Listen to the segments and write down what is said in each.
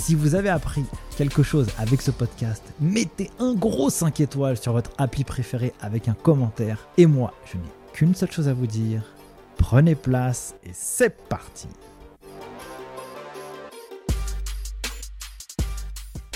Si vous avez appris quelque chose avec ce podcast, mettez un gros 5 étoiles sur votre appli préféré avec un commentaire. Et moi, je n'ai qu'une seule chose à vous dire. Prenez place et c'est parti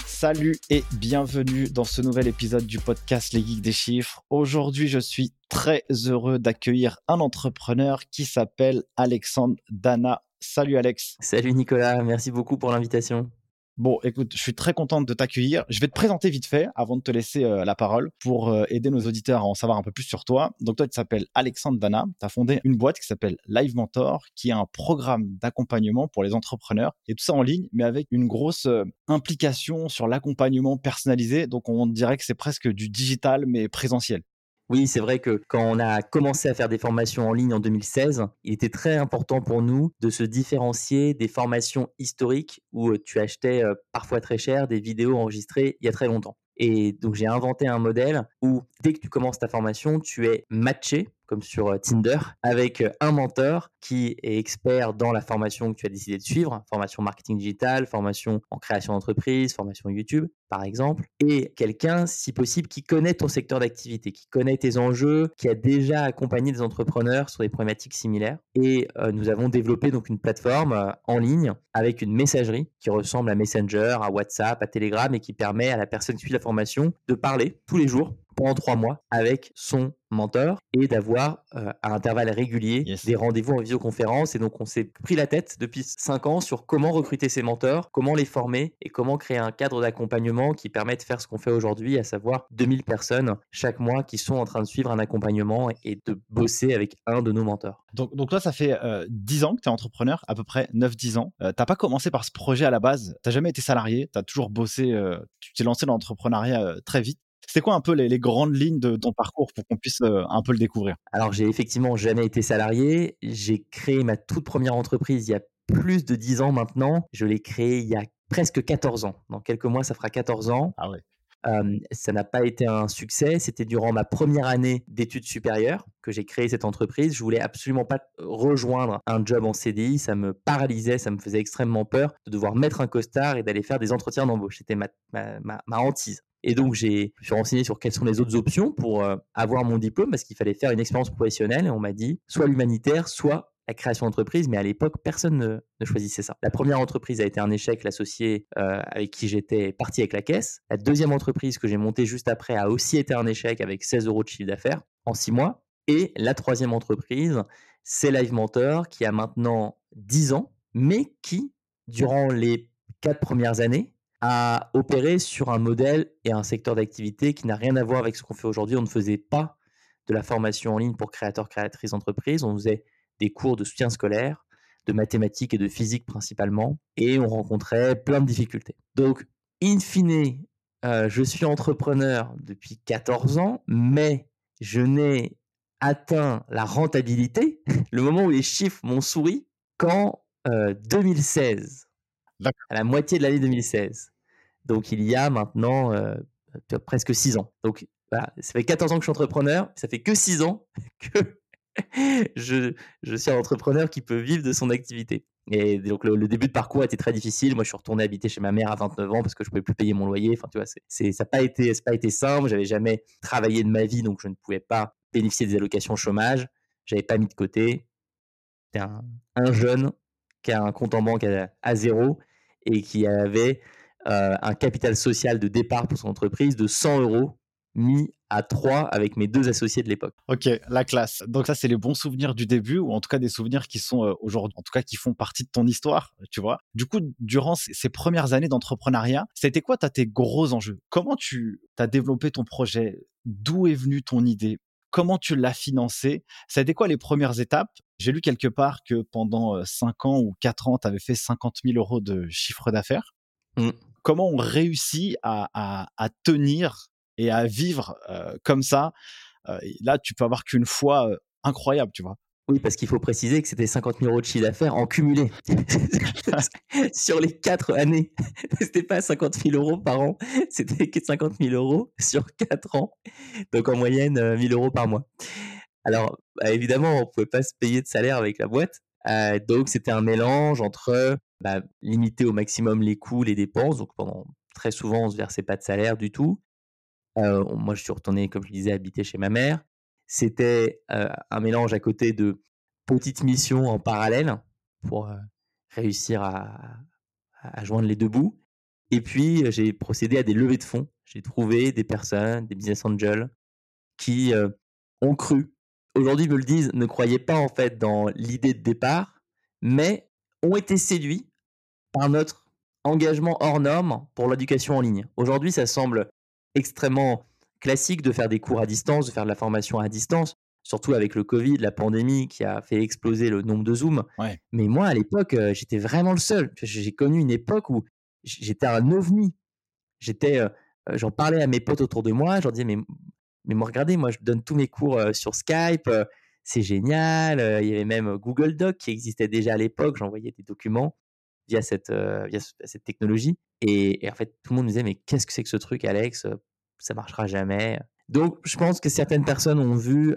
Salut et bienvenue dans ce nouvel épisode du podcast Les Geeks des Chiffres. Aujourd'hui, je suis très heureux d'accueillir un entrepreneur qui s'appelle Alexandre Dana. Salut Alex. Salut Nicolas, merci beaucoup pour l'invitation. Bon, écoute, je suis très contente de t'accueillir. Je vais te présenter vite fait avant de te laisser euh, la parole pour euh, aider nos auditeurs à en savoir un peu plus sur toi. Donc toi, tu t'appelles Alexandre Dana. Tu as fondé une boîte qui s'appelle Live Mentor, qui est un programme d'accompagnement pour les entrepreneurs et tout ça en ligne, mais avec une grosse euh, implication sur l'accompagnement personnalisé. Donc on dirait que c'est presque du digital mais présentiel. Oui, c'est vrai que quand on a commencé à faire des formations en ligne en 2016, il était très important pour nous de se différencier des formations historiques où tu achetais parfois très cher des vidéos enregistrées il y a très longtemps. Et donc j'ai inventé un modèle où dès que tu commences ta formation, tu es matché comme sur euh, Tinder, avec euh, un mentor qui est expert dans la formation que tu as décidé de suivre, formation marketing digital, formation en création d'entreprise, formation YouTube, par exemple, et quelqu'un, si possible, qui connaît ton secteur d'activité, qui connaît tes enjeux, qui a déjà accompagné des entrepreneurs sur des problématiques similaires. Et euh, nous avons développé donc une plateforme en ligne avec une messagerie qui ressemble à Messenger, à WhatsApp, à Telegram et qui permet à la personne qui suit la formation de parler tous les jours pendant trois mois avec son mentor et d'avoir euh, à intervalles réguliers des rendez-vous en visioconférence. Et donc, on s'est pris la tête depuis cinq ans sur comment recruter ses mentors, comment les former et comment créer un cadre d'accompagnement qui permet de faire ce qu'on fait aujourd'hui, à savoir 2000 personnes chaque mois qui sont en train de suivre un accompagnement et de bosser avec un de nos mentors. Donc, donc toi, ça fait euh, 10 ans que tu es entrepreneur, à peu près 9-10 ans. Euh, tu n'as pas commencé par ce projet à la base, tu n'as jamais été salarié, tu as toujours bossé, euh, tu t'es lancé dans l'entrepreneuriat très vite? C'est quoi un peu les, grandes lignes de ton parcours pour qu'on puisse euh, un peu le découvrir? Alors, j'ai effectivement jamais été salarié. J'ai créé ma toute première entreprise il y a plus de 10 ans maintenant. Je l'ai créée il y a presque 14 ans. Dans quelques mois, ça fera 14 ans. Ah ouais. ça n'a pas été un succès. C'était durant ma première année d'études supérieures que j'ai créé cette entreprise. Je voulais absolument pas rejoindre un job en CDI. Ça me paralysait, ça me faisait extrêmement peur de devoir mettre un costard et d'aller faire des entretiens d'embauche. C'était ma, ma hantise. Et donc, j'ai, je me suis renseigné sur quelles sont les autres options pour euh, avoir mon diplôme parce qu'il fallait faire une expérience professionnelle. Et on m'a dit soit l'humanitaire, soit la création d'entreprise, mais à l'époque, personne ne, choisissait ça. La première entreprise a été un échec, l'associé euh, avec qui j'étais parti avec la caisse. La deuxième entreprise que j'ai montée juste après a aussi été un échec avec 16 euros de chiffre d'affaires en six mois. Et la troisième entreprise, c'est Live Mentor, qui a maintenant 10 ans, mais qui, durant les quatre premières années, à opérer sur un modèle et un secteur d'activité qui n'a rien à voir avec ce qu'on fait aujourd'hui. On ne faisait pas de la formation en ligne pour créateurs, créatrices d'entreprise. On faisait des cours de soutien scolaire, de mathématiques et de physique principalement, et on rencontrait plein de difficultés. Donc, in fine, euh, je suis entrepreneur depuis 14 ans, mais je n'ai atteint la rentabilité, le moment où les chiffres m'ont souri, qu'en 2016, euh, à la moitié de l'année 2016. Donc il y a maintenant euh, presque 6 ans. Donc ça fait 14 ans que je suis entrepreneur, ça fait que 6 ans que je, je, suis un entrepreneur qui peut vivre de son activité. Et donc le, début de parcours a été très difficile. Moi, je suis retourné habiter chez ma mère à 29 ans parce que je pouvais plus payer mon loyer. Enfin, tu vois, c'est, ça n'a pas été, pas été simple. J'avais jamais travaillé de ma vie, donc je ne pouvais pas bénéficier des allocations chômage. J'avais pas mis de côté. C'était un, un, jeune qui a un compte en banque à zéro et qui avait euh, un capital social de départ pour son entreprise de 100 euros mis à trois avec mes deux associés de l'époque. Ok, la classe. Donc ça, c'est les bons souvenirs du début, ou en tout cas des souvenirs qui sont euh, aujourd'hui, en tout cas qui font partie de ton histoire, tu vois. Du coup, durant ces, premières années d'entrepreneuriat, c'était quoi as tes gros enjeux? Comment tu as développé ton projet? D'où est venue ton idée? Comment tu l'as financé? Été quoi les premières étapes? J'ai lu quelque part que pendant 5 ans ou 4 ans, tu avais fait 50 000 euros de chiffre d'affaires. Mmh. Comment on réussit à, à tenir et à vivre comme ça, là, tu peux avoir qu'une fois incroyable, tu vois. Oui, parce qu'il faut préciser que c'était 50 000 euros de chiffre d'affaires en cumulé sur les quatre années. C'était pas 50 000 euros par an, c'était que 50 000 euros sur quatre ans. Donc en moyenne, 1 000 euros par mois. Alors bah, évidemment, on pouvait pas se payer de salaire avec la boîte. donc c'était un mélange entre bah, limiter au maximum les coûts, les dépenses. Donc très souvent, on se versait pas de salaire du tout moi, je suis retourné, comme je disais, habiter chez ma mère. C'était un mélange à côté de petites missions en parallèle pour réussir à, joindre les deux bouts. Et puis, j'ai procédé à des levées de fonds. J'ai trouvé des personnes, des business angels, qui ont cru. Aujourd'hui, me le disent, ne croyaient pas en fait dans l'idée de départ, mais ont été séduits par notre engagement hors norme pour l'éducation en ligne. Aujourd'hui, ça semble extrêmement classique de faire des cours à distance, de faire de la formation à distance, surtout avec le Covid, la pandémie qui a fait exploser le nombre de Zoom. Mais moi, à l'époque, euh, j'étais vraiment le seul. J'ai connu une époque où j'étais un ovni. J'étais, euh, euh, j'en parlais à mes potes autour de moi, je leur disais, mais, mais moi, regardez, moi, je donne tous mes cours sur Skype, c'est génial. Il y avait même Google Doc qui existait déjà à l'époque, j'envoyais des documents via cette, via cette technologie. Et, en fait, tout le monde me disait, mais qu'est-ce que c'est que ce truc, Alex Ça marchera jamais? Donc, je pense que certaines personnes ont vu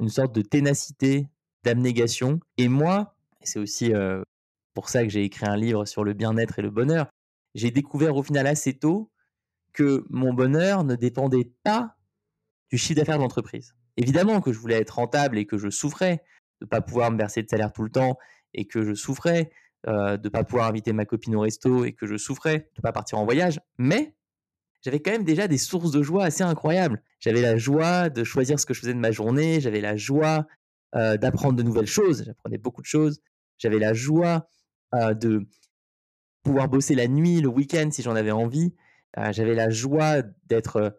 une sorte de ténacité, d'abnégation. Et moi, c'est aussi pour ça que j'ai écrit un livre sur le bien-être et le bonheur, j'ai découvert au final assez tôt que mon bonheur ne dépendait pas du chiffre d'affaires de l'entreprise. Évidemment que je voulais être rentable et que je souffrais de ne pas pouvoir me verser de salaire tout le temps et que je souffrais euh, de ne pas pouvoir inviter ma copine au resto et que je souffrais de ne pas partir en voyage. Mais j'avais quand même déjà des sources de joie assez incroyables. J'avais la joie de choisir ce que je faisais de ma journée, j'avais la joie euh, d'apprendre de nouvelles choses, j'apprenais beaucoup de choses, j'avais la joie euh, de pouvoir bosser la nuit, le week-end si j'en avais envie, j'avais la joie d'être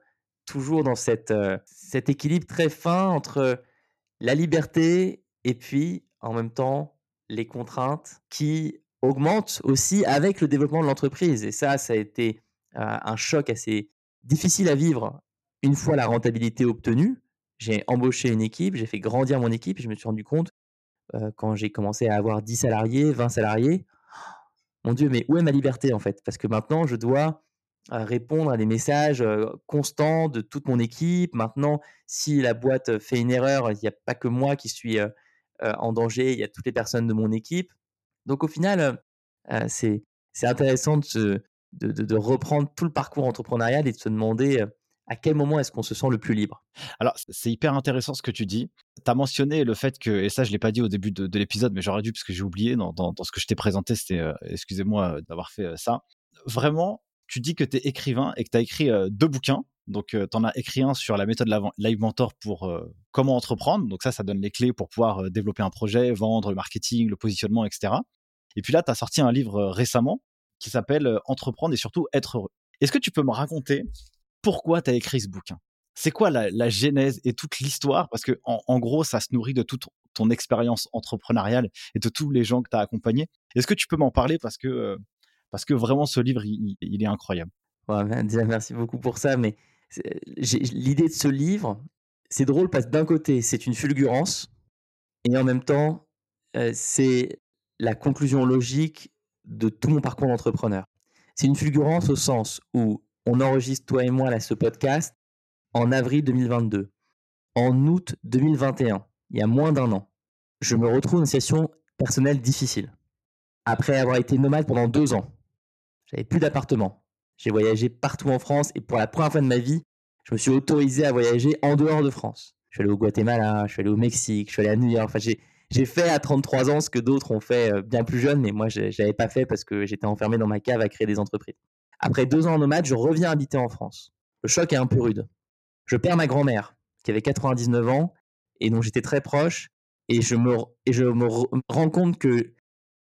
toujours dans cette, cet équilibre très fin entre la liberté et puis en même temps les contraintes qui augmentent aussi avec le développement de l'entreprise. Et ça, ça a été un choc assez difficile à vivre une fois la rentabilité obtenue. J'ai embauché une équipe, j'ai fait grandir mon équipe et je me suis rendu compte quand j'ai commencé à avoir 10 salariés, 20 salariés, mon Dieu, mais où est ma liberté en fait? Parce que maintenant, je dois répondre à des messages constants de toute mon équipe. Maintenant, si la boîte fait une erreur, il n'y a pas que moi qui suis en danger, il y a toutes les personnes de mon équipe. Donc au final, euh, c'est intéressant de, de, reprendre tout le parcours entrepreneurial et de se demander à quel moment est-ce qu'on se sent le plus libre Alors, c'est hyper intéressant ce que tu dis. Tu as mentionné le fait que, et ça, je ne l'ai pas dit au début de, l'épisode, mais j'aurais dû parce que j'ai oublié dans, dans, ce que je t'ai présenté, c'était, excusez-moi d'avoir fait ça. Vraiment, tu dis que tu es écrivain et que tu as écrit deux bouquins. Donc, tu en as écrit un sur la méthode Live Mentor pour comment entreprendre. Donc, ça, ça donne les clés pour pouvoir développer un projet, vendre, le marketing, le positionnement, etc. Et puis là, tu as sorti un livre récemment qui s'appelle Entreprendre et surtout être heureux. Est-ce que tu peux me raconter pourquoi tu as écrit ce bouquin? C'est quoi la, genèse et toute l'histoire? Parce que en, gros, ça se nourrit de toute ton expérience entrepreneuriale et de tous les gens que tu as accompagnés. Est-ce que tu peux m'en parler? Parce que, parce que vraiment, ce livre, il, est incroyable. Déjà, merci beaucoup pour ça. Mais l'idée de ce livre, c'est drôle parce que d'un côté, c'est une fulgurance, et en même temps, euh, c'est la conclusion logique de tout mon parcours d'entrepreneur. C'est une fulgurance au sens où on enregistre, toi et moi, là, ce podcast en avril 2022. En août 2021, il y a moins d'un an, je me retrouve dans une situation personnelle difficile. Après avoir été nomade pendant deux ans, j'avais plus d'appartement, j'ai voyagé partout en France et pour la première fois de ma vie, je me suis autorisé à voyager en dehors de France. Je suis allé au Guatemala, je suis allé au Mexique, je suis allé à New York. Enfin, j'ai fait à 33 ans ce que d'autres ont fait euh, bien plus jeunes, mais moi, je n'avais pas fait parce que j'étais enfermé dans ma cave à créer des entreprises. Après deux ans en nomade, je reviens habiter en France. Le choc est un peu rude. je perds ma grand-mère qui avait 99 ans et dont j'étais très proche. Et je me, et je me rends compte que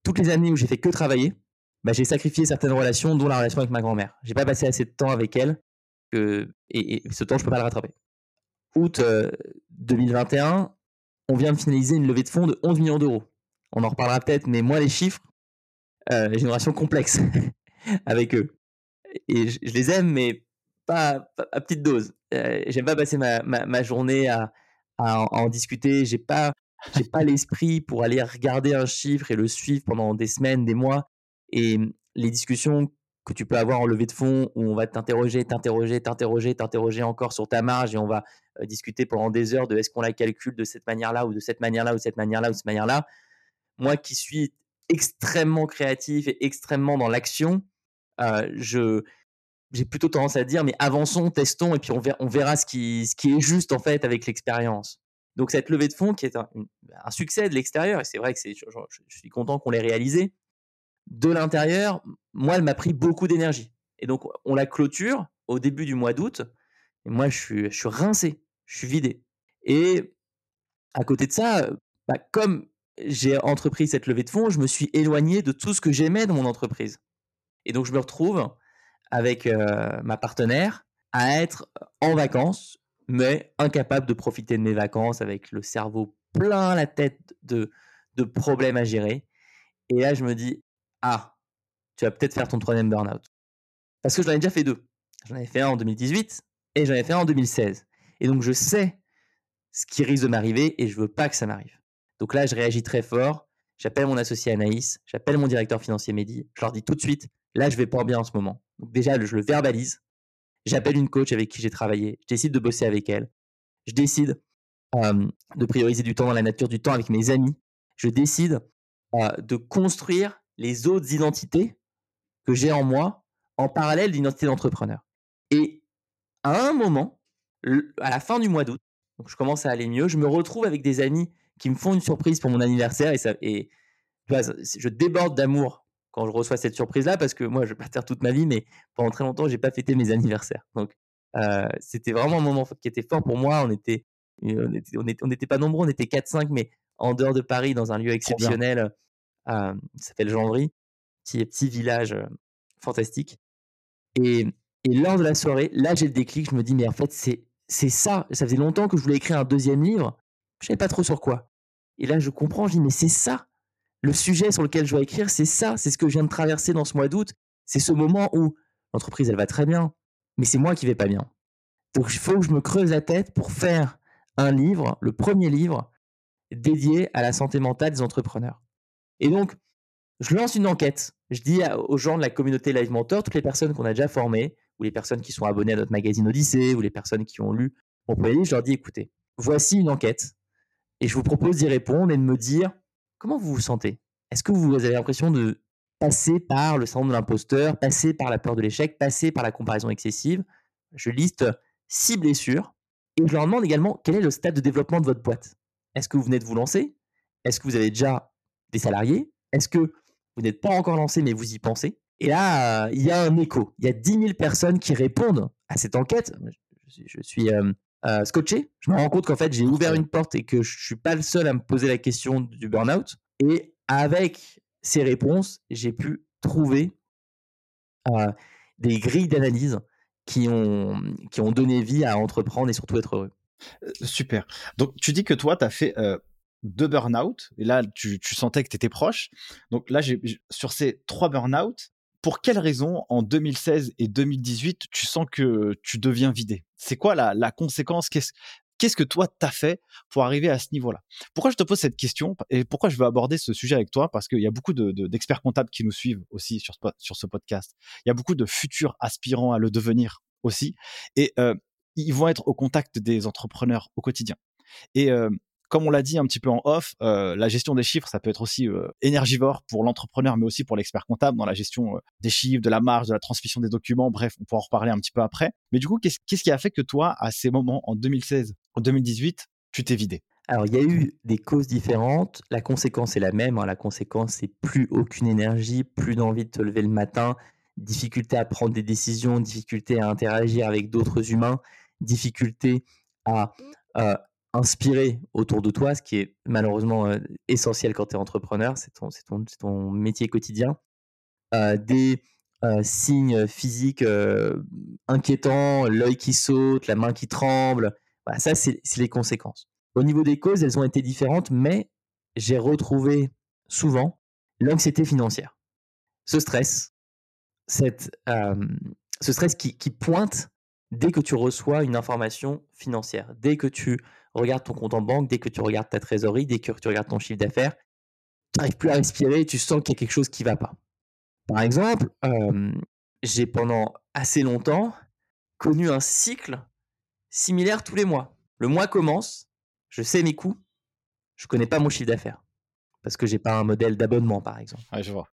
toutes les années où j'ai fait que travailler, bah, j'ai sacrifié certaines relations, dont la relation avec ma grand-mère. J'ai pas passé assez de temps avec elle et, ce temps, je peux pas le rattraper. Août 2021, euh, on vient de finaliser une levée de fonds de 11 millions d'euros. On en reparlera peut-être, mais moi, les chiffres, euh, j'ai une relation complexe avec eux. Et je, les aime, mais pas, à petite dose. Euh, j'aime pas passer ma, journée à, à, en, discuter. J'ai pas, pas l'esprit pour aller regarder un chiffre et le suivre pendant des semaines, des mois. Et les discussions que tu peux avoir en levée de fonds où on va t'interroger, t'interroger, t'interroger, t'interroger encore sur ta marge et on va discuter pendant des heures de est-ce qu'on la calcule de cette manière-là ou de cette manière-là ou de cette manière-là ou de cette manière-là. Moi qui suis extrêmement créatif et extrêmement dans l'action, je j'ai plutôt tendance à dire mais avançons, testons et puis on verra, ce, qui, ce qui est juste en fait avec l'expérience. Donc cette levée de fonds qui est un, un succès de l'extérieur et c'est vrai que je, je, suis content qu'on l'ait réalisé, de l'intérieur, moi, elle m'a pris beaucoup d'énergie. Et donc, on la clôture au début du mois d'août. Et moi, je suis, je suis rincé, je suis vidé. Et à côté de ça, bah, comme j'ai entrepris cette levée de fonds, je me suis éloigné de tout ce que j'aimais dans mon entreprise. Et donc, je me retrouve avec euh, ma partenaire à être en vacances, mais incapable de profiter de mes vacances avec le cerveau plein la tête de, de problèmes à gérer. Et là, je me dis, ah, tu vas peut-être faire ton troisième burn-out. Parce que j'en ai déjà fait deux. J'en ai fait un en 2018 et j'en ai fait un en 2016. Et donc je sais ce qui risque de m'arriver et je veux pas que ça m'arrive. Donc là, je réagis très fort. J'appelle mon associé Anaïs, j'appelle mon directeur financier Mehdi. Je leur dis tout de suite, là, je vais pas bien en ce moment. Donc déjà, je le verbalise. J'appelle une coach avec qui j'ai travaillé. Je décide de bosser avec elle. Je décide de prioriser du temps dans la nature, du temps avec mes amis. Je décide de construire les autres identités que j'ai en moi en parallèle d'identité d'entrepreneur. Et à un moment, à la fin du mois d'août, donc je commence à aller mieux, je me retrouve avec des amis qui me font une surprise pour mon anniversaire et, ça, et je déborde d'amour quand je reçois cette surprise-là parce que moi, je vais pas faire toute ma vie, mais pendant très longtemps, j'ai pas fêté mes anniversaires. Donc, euh, c'était vraiment un moment qui était fort pour moi. On était, on était, on était, pas nombreux, on était 4-5, mais en dehors de Paris, dans un lieu exceptionnel euh, s'appelle Gendry, petit, petit village fantastique. Et, lors de la soirée, là, j'ai le déclic. Je me dis, mais en fait, c'est, ça. Ça faisait longtemps que je voulais écrire un deuxième livre. Je savais pas trop sur quoi. Et là, je comprends. Je dis, mais c'est ça. Le sujet sur lequel je dois écrire, c'est ça. C'est ce que je viens de traverser dans ce mois d'août. C'est ce moment où l'entreprise, elle va très bien, mais c'est moi qui vais pas bien. Donc, il faut que je me creuse la tête pour faire un livre, le premier livre, dédié à la santé mentale des entrepreneurs. Et donc, je lance une enquête. Je dis aux gens de la communauté Live Mentor, toutes les personnes qu'on a déjà formées, ou les personnes qui sont abonnées à notre magazine Odyssée, ou les personnes qui ont lu mon je leur dis écoutez, voici une enquête. Et je vous propose d'y répondre et de me dire comment vous vous sentez? Est-ce que vous avez l'impression de passer par le syndrome de l'imposteur, passer par la peur de l'échec, passer par la comparaison excessive? Je liste six blessures et je leur demande également quel est le stade de développement de votre boîte? Est-ce que vous venez de vous lancer? Est-ce que vous avez déjà des salariés Est-ce que vous n'êtes pas encore lancé, mais vous y pensez? Et là, il y a un écho. Il y a 10 000 personnes qui répondent à cette enquête. Je, suis euh, euh, scotché. Je me rends compte qu'en fait, j'ai ouvert une porte et que je ne suis pas le seul à me poser la question du burn-out. Et avec ces réponses, j'ai pu trouver euh, des grilles d'analyse qui ont, qui ont donné vie à entreprendre et surtout être heureux. Super. Donc, tu dis que toi, tu as fait deux burn-out. Et là, tu, sentais que tu étais proche. Donc là, sur ces trois burn-out, pour quelles raisons en 2016 et 2018 tu sens que tu deviens vidé? C'est quoi la, conséquence? Qu'est-ce que toi t'as fait pour arriver à ce niveau-là? Pourquoi je te pose cette question? Et pourquoi je veux aborder ce sujet avec toi? Parce qu'il y a beaucoup d'experts comptables qui nous suivent aussi sur, sur ce podcast. Il y a beaucoup de futurs aspirants à le devenir aussi, et euh, ils vont être au contact des entrepreneurs au quotidien. Et euh, comme on l'a dit un petit peu en off, euh, la gestion des chiffres, ça peut être aussi euh, énergivore pour l'entrepreneur, mais aussi pour l'expert comptable dans la gestion euh, des chiffres, de la marge, de la transmission des documents. Bref, on pourra en reparler un petit peu après. Mais du coup, qu'est-ce qui a fait que toi, à ces moments, en 2016, en 2018, tu t'es vidé? Alors, il y a eu des causes différentes. La conséquence est la même. Hein. La conséquence, c'est plus aucune énergie, plus d'envie de te lever le matin, difficulté à prendre des décisions, difficulté à interagir avec d'autres humains. difficulté à inspirer autour de toi, ce qui est malheureusement essentiel quand tu es entrepreneur, c'est ton, métier quotidien. des signes physiques inquiétants, l'œil qui saute, la main qui tremble, ça c'est les conséquences. Au niveau des causes, elles ont été différentes, mais j'ai retrouvé souvent l'anxiété financière. Ce stress, cette, ce stress qui pointe dès que tu reçois une information financière, dès que tu regardes ton compte en banque, dès que tu regardes ta trésorerie, dès que tu regardes ton chiffre d'affaires, tu n'arrives plus à respirer et tu sens qu'il y a quelque chose qui ne va pas. Par exemple, j'ai pendant assez longtemps connu un cycle similaire tous les mois. Le mois commence, je sais mes coûts, je connais pas mon chiffre d'affaires parce que j'ai pas un modèle d'abonnement par exemple. je vois.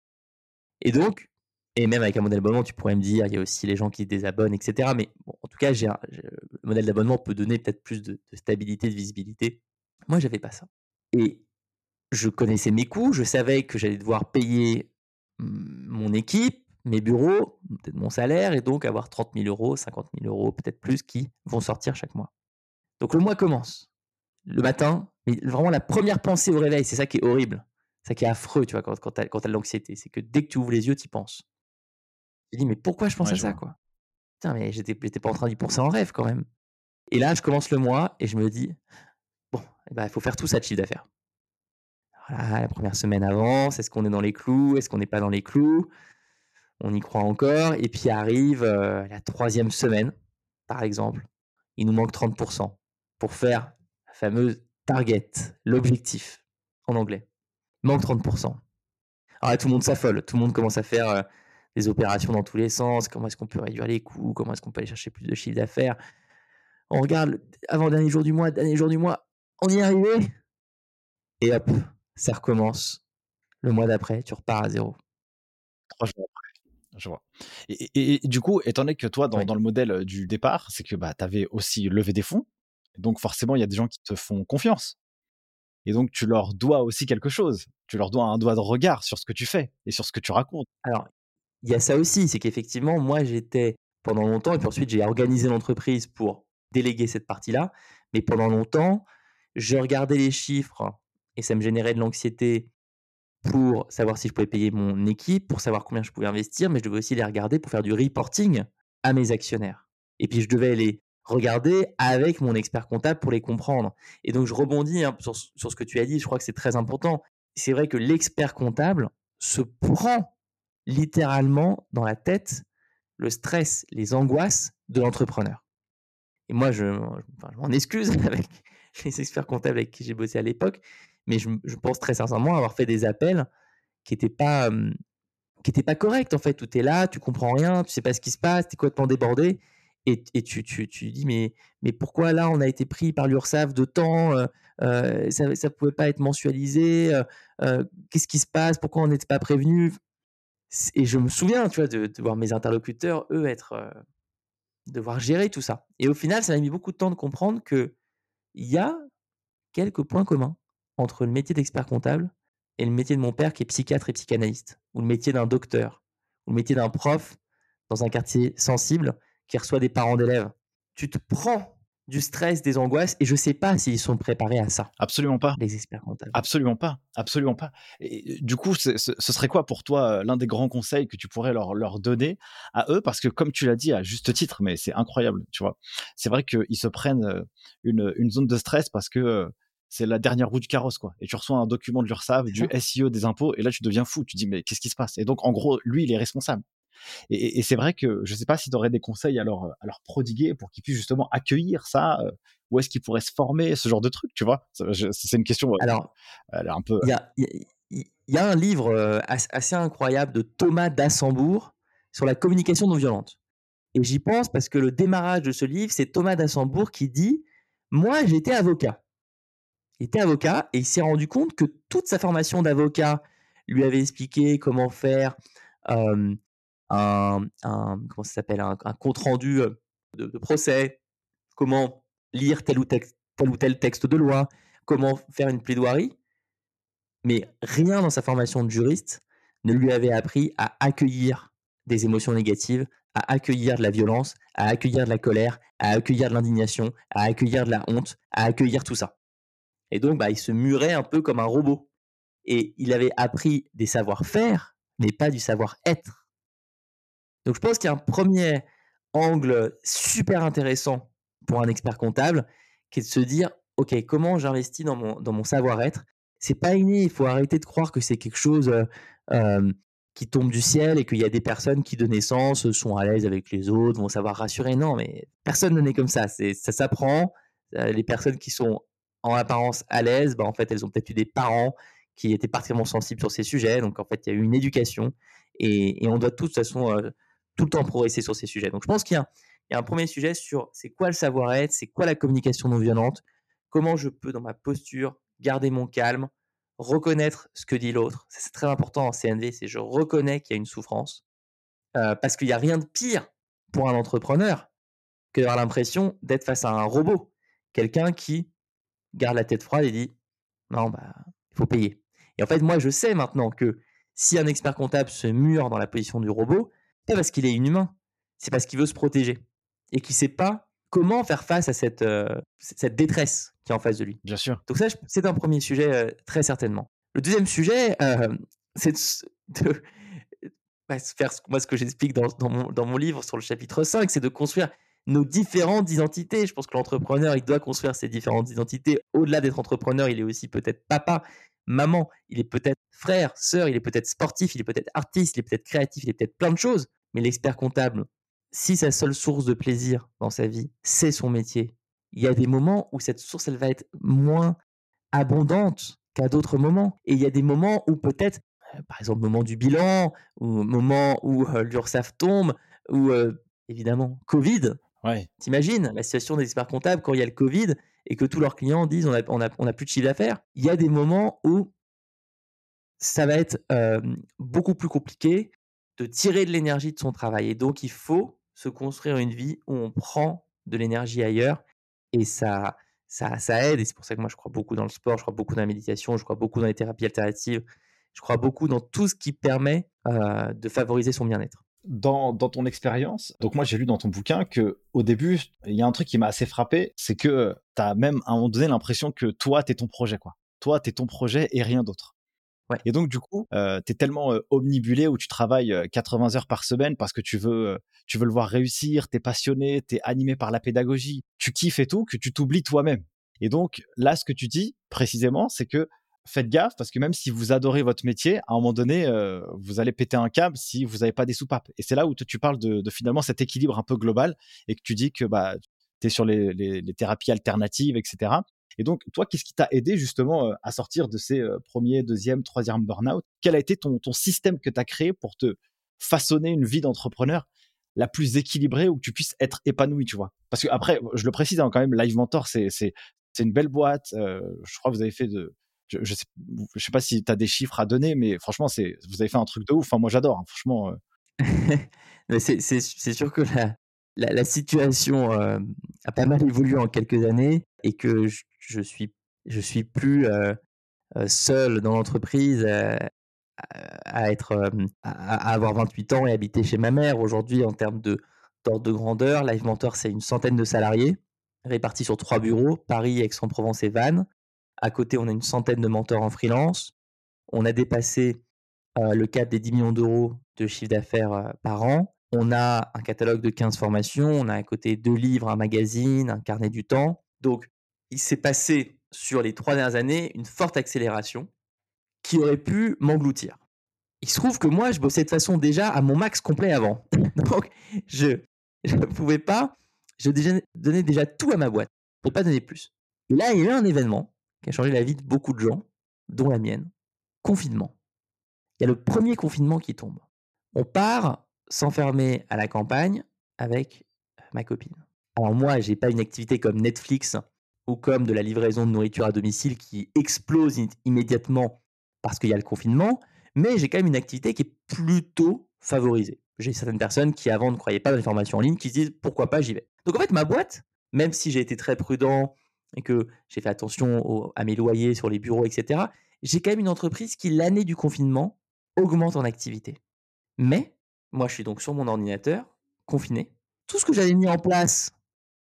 Et donc, et même avec un modèle d'abonnement, tu pourrais me dire, il y a aussi les gens qui désabonnent, etc. Mais en tout cas, j'ai modèle d'abonnement peut donner peut-être plus de, stabilité, de visibilité. Moi, j'avais pas ça. Et je connaissais mes coûts, je savais que j'allais devoir payer mon équipe, mes bureaux, peut-être mon salaire, et donc avoir 30 000 euros, 50 000 euros, peut-être plus, qui vont sortir chaque mois. Donc le mois commence. Le matin, mais vraiment la première pensée au réveil, c'est ça qui est horrible. Ça qui est affreux, tu vois, quand, quand tu as, as l'anxiété. C'est que dès que tu ouvres les yeux, tu y penses. Je dis, mais pourquoi je pense à ça, quoi? Putain, mais j'étais, pas en train d'y penser en rêve quand même. Et là, je commence le mois et je me dis, bon, eh ben, il faut faire tout ça de chiffre d'affaires. Voilà, la première semaine avance, est-ce qu'on est dans les clous, est-ce qu'on n'est pas dans les clous? On y croit encore. Et puis arrive euh, la troisième semaine, par exemple, il nous manque 30% pour faire la fameuse target, l'objectif en anglais. Manque 30%. Alors là, tout le monde s'affole, tout le monde commence à faire euh, des opérations dans tous les sens, comment est-ce qu'on peut réduire les coûts, comment est-ce qu'on peut aller chercher plus de chiffre d'affaires? On regarde avant dernier jour du mois, dernier jour du mois, on y est arrivé. Et hop, ça recommence. Le mois d'après, tu repars à zéro. Trois jours après. Je vois. Et, du coup, étant donné que toi, dans, dans le modèle du départ, c'est que bah, tu avais aussi levé des fonds. Donc forcément, il y a des gens qui te font confiance. Et donc, tu leur dois aussi quelque chose. Tu leur dois un doigt de regard sur ce que tu fais et sur ce que tu racontes. Alors, il y a ça aussi, c'est qu'effectivement, moi, j'étais pendant longtemps, et puis ensuite, j'ai organisé l'entreprise pour déléguer cette partie-là. Mais pendant longtemps, je regardais les chiffres et ça me générait de l'anxiété pour savoir si je pouvais payer mon équipe, pour savoir combien je pouvais investir, mais je devais aussi les regarder pour faire du reporting à mes actionnaires. Et puis, je devais les regarder avec mon expert comptable pour les comprendre. Et donc, je rebondis hein, sur, sur ce que tu as dit, je crois que c'est très important. C'est vrai que l'expert comptable se prend littéralement dans la tête le stress, les angoisses de l'entrepreneur. Et moi, je, m'en excuse avec les experts comptables avec qui j'ai bossé à l'époque, mais je, pense très sincèrement avoir fait des appels qui n'étaient pas, corrects. En fait, tout est là, tu comprends rien, tu sais pas ce qui se passe, tu es complètement débordé. Et, tu, tu, dis, mais, pourquoi là, on a été pris par l'URSSAF de temps euh, euh, Ça ne pouvait pas être mensualisé euh, Qu'est-ce qui se passe Pourquoi on n'était pas prévenu? Et je me souviens, tu vois, de, voir mes interlocuteurs, eux, être, devoir gérer tout ça. Et au final, ça m'a mis beaucoup de temps de comprendre que il y a quelques points communs entre le métier d'expert comptable et le métier de mon père qui est psychiatre et psychanalyste, ou le métier d'un docteur, ou le métier d'un prof dans un quartier sensible qui reçoit des parents d'élèves. Tu te prends du stress, des angoisses, et je ne sais pas s'ils sont préparés à ça. Absolument pas. Les experts comptables. Absolument pas. Absolument pas. Et du coup, ce, serait quoi pour toi euh, l'un des grands conseils que tu pourrais leur, leur donner à eux? Parce que comme tu l'as dit à juste titre, mais c'est incroyable, tu vois. C'est vrai qu'ils se prennent euh, une, une, zone de stress parce que euh, c'est la dernière roue du carrosse, quoi. Et tu reçois un document de l'URSSAF, du SIO, des impôts, et là tu deviens fou. Tu dis, mais qu'est-ce qui se passe? Et donc, en gros, lui, il est responsable. Et, c'est vrai que je ne sais pas si tu aurais des conseils à leur, à leur prodiguer pour qu'ils puissent justement accueillir ça. Euh, où est-ce qu'ils pourraient se former, ce genre de truc, tu vois? C'est une question. Alors, un peu. Il y a, un livre euh, assez incroyable de Thomas Dassembourg sur la communication non violente. Et j'y pense parce que le démarrage de ce livre, c'est Thomas Dassembourg qui dit Moi, j'étais avocat. Il était avocat et il s'est rendu compte que toute sa formation d'avocat lui avait expliqué comment faire un, comment ça s'appelle, un, compte rendu de, procès, comment lire tel ou, tel ou tel texte de loi, comment faire une plaidoirie. Mais rien dans sa formation de juriste ne lui avait appris à accueillir des émotions négatives, à accueillir de la violence, à accueillir de la colère, à accueillir de l'indignation, à accueillir de la honte, à accueillir tout ça. Et donc, bah, il se murait un peu comme un robot. Et il avait appris des savoir-faire, mais pas du savoir-être. Donc, je pense qu'il y a un premier angle super intéressant pour un expert comptable, qui est de se dire, OK, comment j'investis dans mon, dans mon savoir-être? C'est pas inné, il faut arrêter de croire que c'est quelque chose qui tombe du ciel et qu'il y a des personnes qui de naissance sont à l'aise avec les autres, vont savoir rassurer. Non, mais personne ne naît comme ça. C'est, ça s'apprend. Les personnes qui sont en apparence à l'aise, bah, en fait, elles ont peut-être eu des parents qui étaient particulièrement sensibles sur ces sujets. Donc, en fait, il y a eu une éducation et, on doit de toute façon tout le temps progresser sur ces sujets. Donc, je pense qu'il y a, un premier sujet sur c'est quoi le savoir-être, c'est quoi la communication non violente, comment je peux, dans ma posture, garder mon calme, reconnaître ce que dit l'autre. C'est très important en CNV, c'est je reconnais qu'il y a une souffrance. parce qu'il n'y a rien de pire pour un entrepreneur que d'avoir l'impression d'être face à un robot. Quelqu'un qui garde la tête froide et dit non, bah, il faut payer. Et en fait, moi, je sais maintenant que si un expert comptable se mure dans la position du robot, pas parce qu'il est inhumain, c'est parce qu'il veut se protéger et qu'il ne sait pas comment faire face à cette, cette détresse qui est en face de lui. Bien sûr. Donc ça, c'est un premier sujet, très certainement. Le deuxième sujet, c'est de, bah, faire moi, ce que j'explique dans, dans, mon, dans mon livre sur le chapitre 5, c'est de construire nos différentes identités. Je pense que l'entrepreneur, il doit construire ses différentes identités. Au-delà d'être entrepreneur, il est aussi peut-être papa, maman, il est peut-être frère, sœur, il est peut-être sportif, il est peut-être artiste, il est peut-être créatif, il est peut-être plein de choses. Mais l'expert comptable, si sa seule source de plaisir dans sa vie, c'est son métier, il y a des moments où cette source, elle va être moins abondante qu'à d'autres moments. Et il y a des moments où peut-être, euh, par exemple, moment du bilan, ou moment où euh, l'URSSAF tombe, ou euh, évidemment Covid. Ouais. T'imagines la situation des experts comptables quand il y a le Covid et que tous leurs clients disent on n'a on a, on a plus de chiffre d'affaires. Il y a des moments où ça va être beaucoup plus compliqué de tirer de l'énergie de son travail. Et donc, il faut se construire une vie où on prend de l'énergie ailleurs et ça, ça, ça aide. Et c'est pour ça que moi, je crois beaucoup dans le sport, je crois beaucoup dans la méditation, je crois beaucoup dans les thérapies alternatives, je crois beaucoup dans tout ce qui permet euh, de favoriser son bien-être. Dans, dans, ton expérience, donc moi j'ai lu dans ton bouquin que au début, il y a un truc qui m'a assez frappé, c'est que tu as même à un moment donné l'impression que toi, tu es ton projet. quoi. Toi, tu es ton projet et rien d'autre. Et donc, du coup, euh, tu es tellement euh, omnibulé où tu travailles 80 heures par semaine parce que tu veux, tu veux le voir réussir, tu es passionné, tu es animé par la pédagogie, tu kiffes et tout, que tu t'oublies toi-même. Et donc, là, ce que tu dis précisément, c'est que faites gaffe parce que même si vous adorez votre métier, à un moment donné, vous allez péter un câble si vous n'avez pas des soupapes. Et c'est là où tu parles de, de, finalement cet équilibre un peu global et que tu dis que bah, tu es sur les, les, les, thérapies alternatives, etc. Et donc, toi, qu'est-ce qui t'a aidé justement à sortir de ces premiers, deuxième, troisième burn-out? Quel a été ton, système que tu as créé pour te façonner une vie d'entrepreneur la plus équilibrée où tu puisses être épanoui, tu vois? Parce que après, je le précise hein, quand même, Live Mentor, c'est une belle boîte. je crois que vous avez fait de je, je, sais, pas si tu as des chiffres à donner, mais franchement, vous avez fait un truc de ouf. Enfin, moi, j'adore, hein, franchement. c'est sûr que la, la, situation a pas mal évolué en quelques années et que je, je suis, je suis plus seul dans l'entreprise à, être, à, avoir 28 ans et habiter chez ma mère. Aujourd'hui, en termes d'ordre de grandeur, Live Mentor, c'est une centaine de salariés répartis sur trois bureaux, Paris, Aix-en-Provence et Vannes. À côté, on a une centaine de menteurs en freelance. On a dépassé le cap des 10 millions d'euros de chiffre d'affaires par an. On a un catalogue de 15 formations. On a à côté deux livres, un magazine, un carnet du temps. Donc, il s'est passé sur les trois dernières années une forte accélération qui aurait pu m'engloutir. Il se trouve que moi, je bossais de façon déjà à mon max complet avant. Donc, je ne pouvais pas, je donnais déjà tout à ma boîte. Je ne pas donner plus. Et là, il y a eu un événement qui a changé la vie de beaucoup de gens, dont la mienne. Confinement. Il y a le premier confinement qui tombe. On part s'enfermer à la campagne avec ma copine. Alors moi, j'ai pas une activité comme Netflix ou comme de la livraison de nourriture à domicile qui explose immédiatement parce qu'il y a le confinement, mais j'ai quand même une activité qui est plutôt favorisée. J'ai certaines personnes qui avant ne croyaient pas dans les formations en ligne qui se disent pourquoi pas j'y vais. Donc en fait ma boîte, même si j'ai été très prudent et que j'ai fait attention à mes loyers sur les bureaux, etc., j'ai quand même une entreprise qui l'année du confinement augmente en activité. Mais Moi, je suis donc sur mon ordinateur, confiné. Tout ce que j'avais mis en place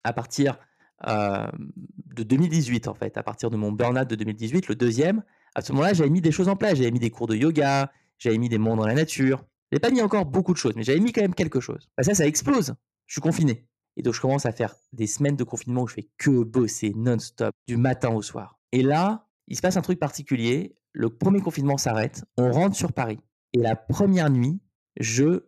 à partir de 2018, en fait, à partir de mon burn-out de 2018, le deuxième, à ce moment-là, j'avais mis des choses en place. J'avais mis des cours de yoga, j'avais mis des mondes dans la nature. J'avais pas mis encore beaucoup de choses, mais j'avais mis quand même quelque chose. Bah, ça, ça explose. Je suis confiné. Et donc, je commence à faire des semaines de confinement où je fais que bosser non-stop, du matin au soir. Et là, il se passe un truc particulier. Le premier confinement s'arrête. On rentre sur Paris. Et la première nuit, je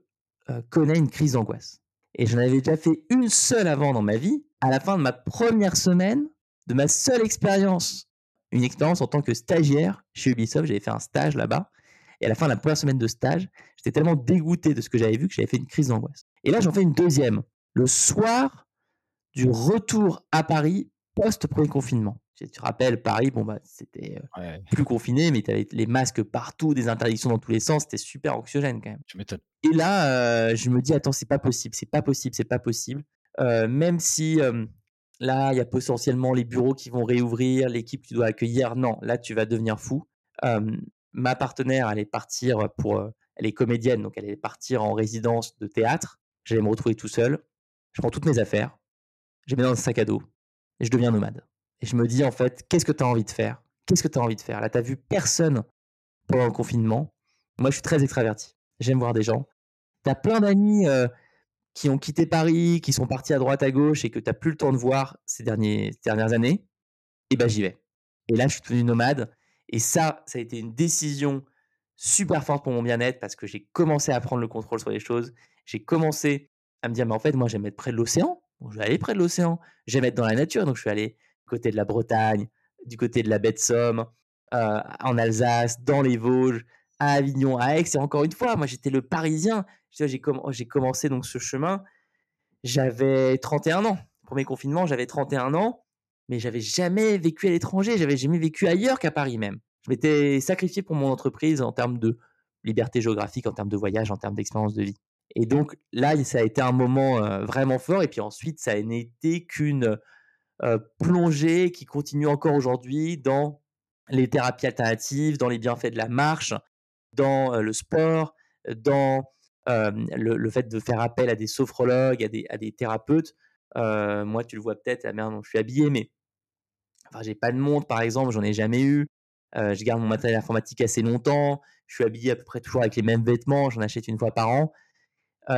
euh, connais une crise d'angoisse. Et j'en avais déjà fait une seule avant dans ma vie. À la fin de ma première semaine, de ma seule expérience, une expérience en tant que stagiaire chez Ubisoft, j'avais fait un stage là-bas. Et à la fin de la première semaine de stage, j'étais tellement dégoûté de ce que j'avais vu que j'avais fait une crise d'angoisse. Et là, j'en fais une deuxième, le soir du retour à Paris post-premier confinement. Tu te rappelles, Paris, bon, bah, c'était euh, plus confiné, mais tu avais les masques partout, des interdictions dans tous les sens, c'était super anxiogène quand même. Tu m'étonnes. Et là, euh, je me dis, attends, c'est pas possible, c'est pas possible, c'est pas possible. Euh, même si là, il y a potentiellement les bureaux qui vont réouvrir, l'équipe que tu dois accueillir, non, là, tu vas devenir fou. ma partenaire allait partir pour. elle est comédienne, donc elle allait partir en résidence de théâtre. J'allais me retrouver tout seul. Je prends toutes mes affaires, je mets dans un sac à dos et je deviens nomade. Et je me dis, en fait, qu'est-ce que tu as envie de faire? Qu'est-ce que tu as envie de faire? Là, tu vu personne pendant le confinement. Moi, je suis très extraverti. J'aime voir des gens. Tu as plein d'amis euh, qui ont quitté Paris, qui sont partis à droite, à gauche et que tu n'as plus le temps de voir ces, dernières années. Et ben, j'y vais. Et là, je suis devenu nomade. Et ça, ça a été une décision super forte pour mon bien-être parce que j'ai commencé à prendre le contrôle sur les choses. J'ai commencé à me dire, mais en fait, moi, j'aime être près de l'océan. je vais aller près de l'océan. J'aime être dans la nature. Donc, je suis allé côté de la Bretagne, du côté de la baie de Somme, euh, en Alsace, dans les Vosges, à Avignon, à Aix. Et encore une fois, moi, j'étais le Parisien. J'ai commencé donc ce chemin. J'avais 31 ans. Premier confinement, j'avais 31 ans, mais j'avais jamais vécu à l'étranger. J'avais jamais vécu ailleurs qu'à Paris même. Je m'étais sacrifié pour mon entreprise en termes de liberté géographique, en termes de voyage, en termes d'expérience de vie. Et donc là, ça a été un moment euh, vraiment fort. Et puis ensuite, ça n'a été qu'une plongée qui continue encore aujourd'hui dans les thérapies alternatives, dans les bienfaits de la marche, dans euh, le sport, dans euh, le, fait de faire appel à des sophrologues, à des, thérapeutes. moi, tu le vois peut-être, la merde dont je suis habillé, mais enfin, j'ai pas de montre, par exemple, j'en ai jamais eu. je garde mon matériel informatique assez longtemps. Je suis habillé à peu près toujours avec les mêmes vêtements. J'en achète une fois par an.